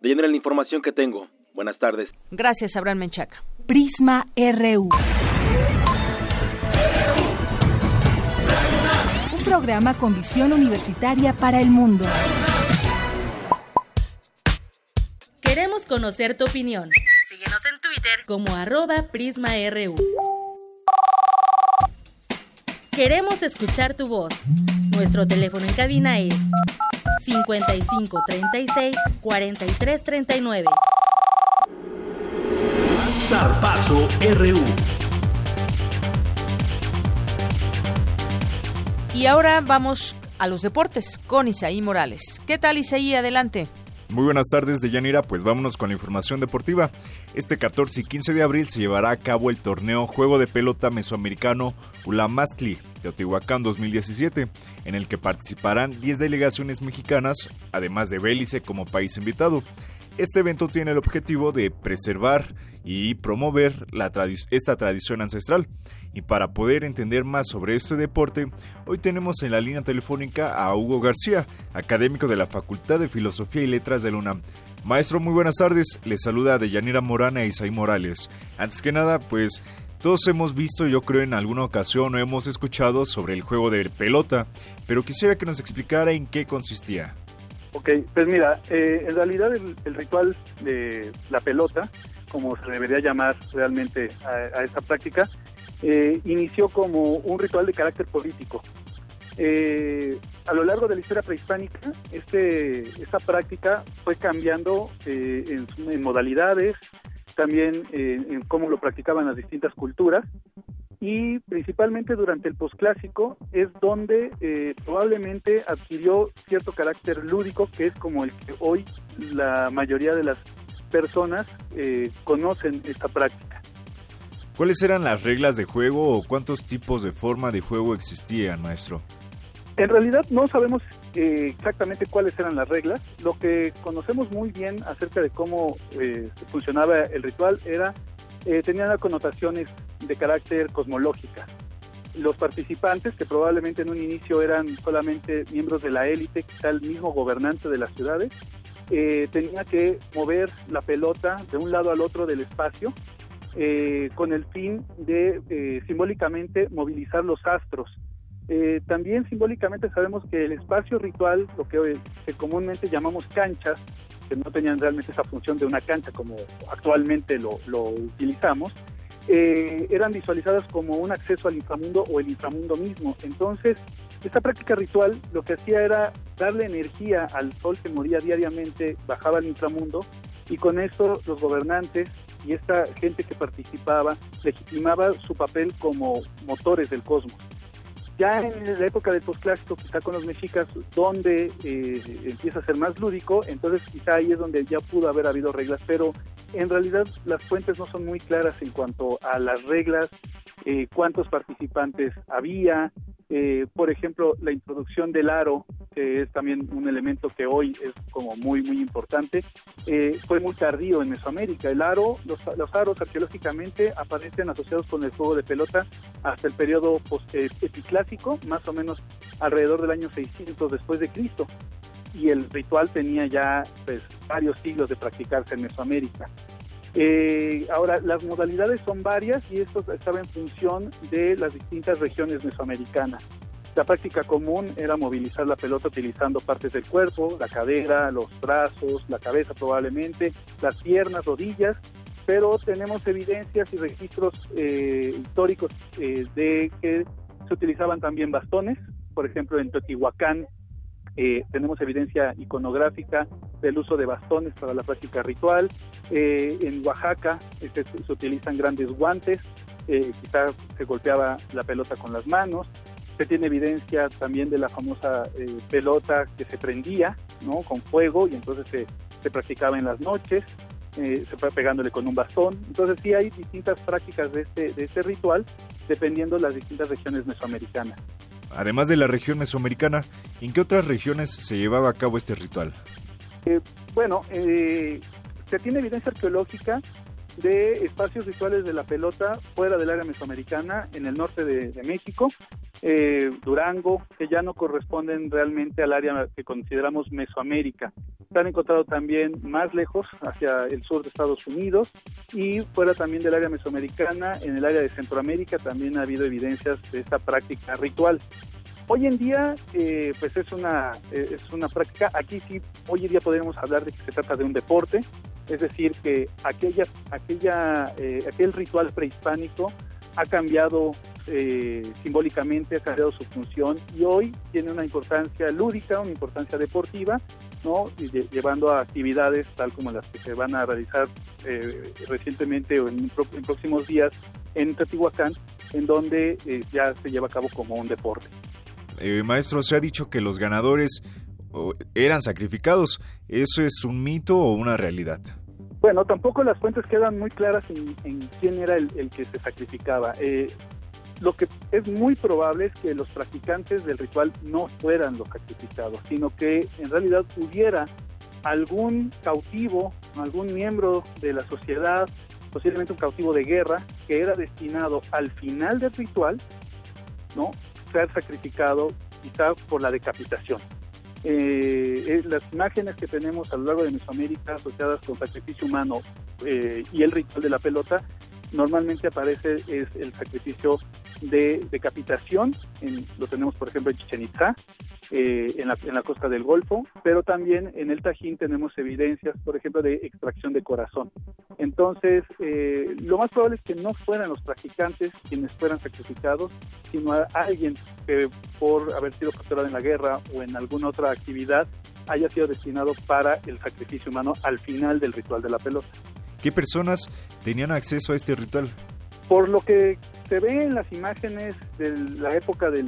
De la información que tengo. Buenas tardes. Gracias, Abraham Menchaca. Prisma RU. Un programa con visión universitaria para el mundo. Queremos conocer tu opinión. Síguenos en Twitter como arroba PrismaRU. Queremos escuchar tu voz. Nuestro teléfono en cabina es 55 36 43 39. Zarpazo RU. Y ahora vamos a los deportes con Isaí Morales. ¿Qué tal Isaí? Adelante. Muy buenas tardes, Deyanira. Pues vámonos con la información deportiva. Este 14 y 15 de abril se llevará a cabo el torneo Juego de Pelota Mesoamericano Ulamastli Teotihuacán 2017, en el que participarán 10 delegaciones mexicanas, además de Bélice como país invitado. Este evento tiene el objetivo de preservar y promover esta tradición ancestral. Y para poder entender más sobre este deporte, hoy tenemos en la línea telefónica a Hugo García, académico de la Facultad de Filosofía y Letras de la UNAM. Maestro, muy buenas tardes. Les saluda Deyanira Morana e Isaí Morales. Antes que nada, pues todos hemos visto, yo creo, en alguna ocasión o hemos escuchado sobre el juego de pelota, pero quisiera que nos explicara en qué consistía. Ok, pues mira, eh, en realidad el, ritual de la pelota, como se debería llamar realmente a, esta práctica, eh, inició como un ritual de carácter político. Eh, a lo largo de la historia prehispánica, este, esta práctica fue cambiando en, en, modalidades, también en cómo lo practicaban las distintas culturas, y principalmente durante el posclásico es donde eh, probablemente adquirió cierto carácter lúdico que es como el que hoy la mayoría de las personas eh, conocen esta práctica. ¿Cuáles eran las reglas de juego o cuántos tipos de forma de juego existían, maestro? En realidad no sabemos eh, exactamente cuáles eran las reglas. Lo que conocemos muy bien acerca de cómo funcionaba el ritual era eh, tenían connotaciones de carácter cosmológica. Los participantes, que probablemente en un inicio eran solamente miembros de la élite, quizá el mismo gobernante de las ciudades, eh, tenía que mover la pelota de un lado al otro del espacio eh, con el fin de eh, simbólicamente movilizar los astros. También simbólicamente sabemos que el espacio ritual, lo que, comúnmente llamamos canchas, que no tenían realmente esa función de una cancha como actualmente lo, utilizamos, eran visualizadas como un acceso al inframundo o el inframundo mismo. Entonces, esta práctica ritual lo que hacía era darle energía al sol que moría diariamente, bajaba al inframundo y con esto los gobernantes y esta gente que participaba legitimaba su papel como motores del cosmos. Ya en la época del posclásico, quizá con los mexicas, donde eh, empieza a ser más lúdico, entonces quizá ahí es donde ya pudo haber habido reglas, pero en realidad las fuentes no son muy claras en cuanto a las reglas, eh, cuántos participantes había, eh, por ejemplo, la introducción del aro, que es también un elemento que hoy es como muy, muy importante, eh, fue muy tardío en Mesoamérica. El aro, los, aros arqueológicamente aparecen asociados con el juego de pelota hasta el periodo eh, epiclásico, más o menos alrededor del año 600 después de Cristo. Y el ritual tenía ya pues, varios siglos de practicarse en Mesoamérica. Eh, ahora, las modalidades son varias y esto estaba en función de las distintas regiones mesoamericanas. La práctica común era movilizar la pelota utilizando partes del cuerpo, la cadera, los brazos, la cabeza probablemente, las piernas, rodillas, pero tenemos evidencias y registros eh, históricos eh, de que se utilizaban también bastones, por ejemplo en Teotihuacán eh, tenemos evidencia iconográfica del uso de bastones para la práctica ritual. Eh, en Oaxaca este, se, utilizan grandes guantes, eh, quizá se golpeaba la pelota con las manos. Se tiene evidencia también de la famosa pelota que se prendía ¿no? con fuego y entonces se, se practicaba en las noches. Se fue pegándole con un bastón. Entonces sí hay distintas prácticas de este, de este ritual dependiendo de las distintas regiones mesoamericanas. Además de la región mesoamericana, ¿en qué otras regiones se llevaba a cabo este ritual? Eh, bueno, eh, se tiene evidencia arqueológica de espacios rituales de la pelota fuera del área mesoamericana, en el norte de, México, eh, Durango, que ya no corresponden realmente al área que consideramos Mesoamérica. Se han encontrado también más lejos, hacia el sur de Estados Unidos, y fuera también del área mesoamericana, en el área de Centroamérica también ha habido evidencias de esta práctica ritual. Hoy en día, eh, pues es una, eh, es una práctica, aquí sí, hoy en día podemos hablar de que se trata de un deporte, es decir, que aquella, aquella, eh, aquel ritual prehispánico ha cambiado simbólicamente, ha cambiado su función y hoy tiene una importancia lúdica, una importancia deportiva, ¿no? Llevando a actividades tal como las que se van a realizar recientemente o en, en, próximos días en Teotihuacán, en donde ya se lleva a cabo como un deporte. Eh, maestro, se ha dicho que los ganadores eran sacrificados. ¿Eso es un mito o una realidad? Bueno, tampoco las fuentes quedan muy claras en, quién era el, que se sacrificaba. Eh, lo que es muy probable es que los practicantes del ritual no fueran los sacrificados, sino que en realidad hubiera algún cautivo, algún miembro de la sociedad, posiblemente un cautivo de guerra, que era destinado al final del ritual, ¿no? Ser sacrificado quizá por la decapitación. Eh, las imágenes que tenemos a lo largo de Mesoamérica asociadas con sacrificio humano eh, y el ritual de la pelota, normalmente aparece es el sacrificio de decapitación, en, lo tenemos por ejemplo en Chichen Itza, eh, en, la, costa del Golfo, pero también en el Tajín tenemos evidencias, por ejemplo, de extracción de corazón. Entonces, eh, lo más probable es que no fueran los practicantes quienes fueran sacrificados, sino alguien que por haber sido capturado en la guerra o en alguna otra actividad haya sido destinado para el sacrificio humano al final del ritual de la pelota. ¿Qué personas tenían acceso a este ritual? Por lo que se ve en las imágenes de la época del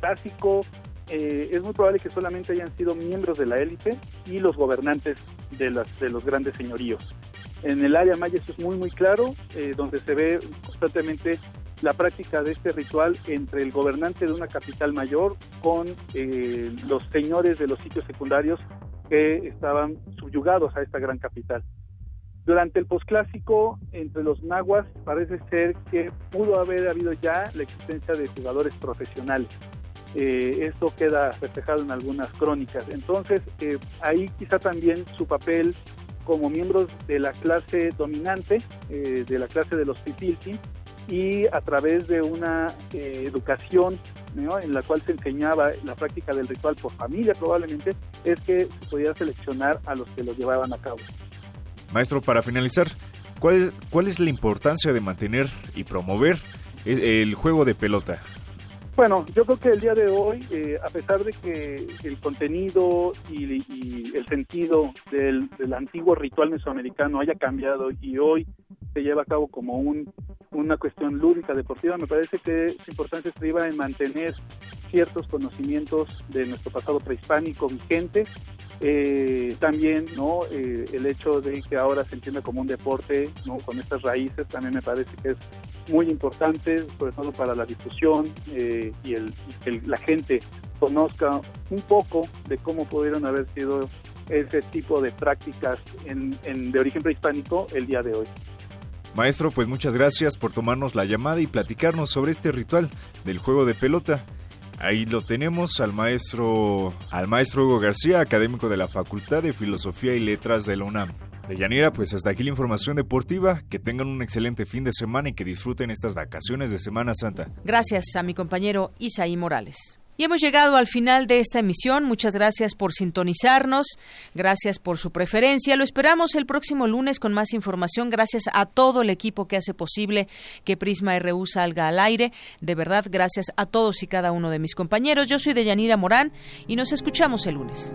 clásico, eh, es muy probable que solamente hayan sido miembros de la élite y los gobernantes de, las, de los grandes señoríos. En el área maya eso es muy muy claro, eh, donde se ve constantemente la práctica de este ritual entre el gobernante de una capital mayor con eh, los señores de los sitios secundarios que estaban subyugados a esta gran capital. Durante el posclásico, entre los nahuas, parece ser que pudo haber habido ya la existencia de jugadores profesionales Eh, esto queda reflejado en algunas crónicas. Entonces, eh, ahí quizá también su papel como miembros de la clase dominante, eh, de la clase de los Pipilkin, y a través de una educación en la cual se enseñaba la práctica del ritual por familia probablemente, es que se podía seleccionar a los que lo llevaban a cabo. Maestro, para finalizar, ¿cuál, cuál es la importancia de mantener y promover el juego de pelota? Bueno, yo creo que el día de hoy, eh, a pesar de que el contenido y, el sentido del, antiguo ritual mesoamericano haya cambiado y hoy se lleva a cabo como un, una cuestión lúdica, deportiva, me parece que su importancia estriba en mantener ciertos conocimientos de nuestro pasado prehispánico vigente. Eh, también no eh, el hecho de que ahora se entienda como un deporte no con estas raíces también me parece que es muy importante sobre todo para la difusión eh, y, el, que la gente conozca un poco de cómo pudieron haber sido ese tipo de prácticas en, de origen prehispánico el día de hoy. Maestro, pues muchas gracias por tomarnos la llamada y platicarnos sobre este ritual del juego de pelota. Ahí lo tenemos al maestro, al maestro Hugo García, académico de la Facultad de Filosofía y Letras de la UNAM. De Yanira, pues hasta aquí la información deportiva. Que tengan un excelente fin de semana y que disfruten estas vacaciones de Semana Santa. Gracias a mi compañero Isaí Morales. Y hemos llegado al final de esta emisión. Muchas gracias por sintonizarnos. Gracias por su preferencia. Lo esperamos el próximo lunes con más información. Gracias a todo el equipo que hace posible que Prisma RU salga al aire. De verdad, gracias a todos y cada uno de mis compañeros. Yo soy Deyanira Morán y nos escuchamos el lunes.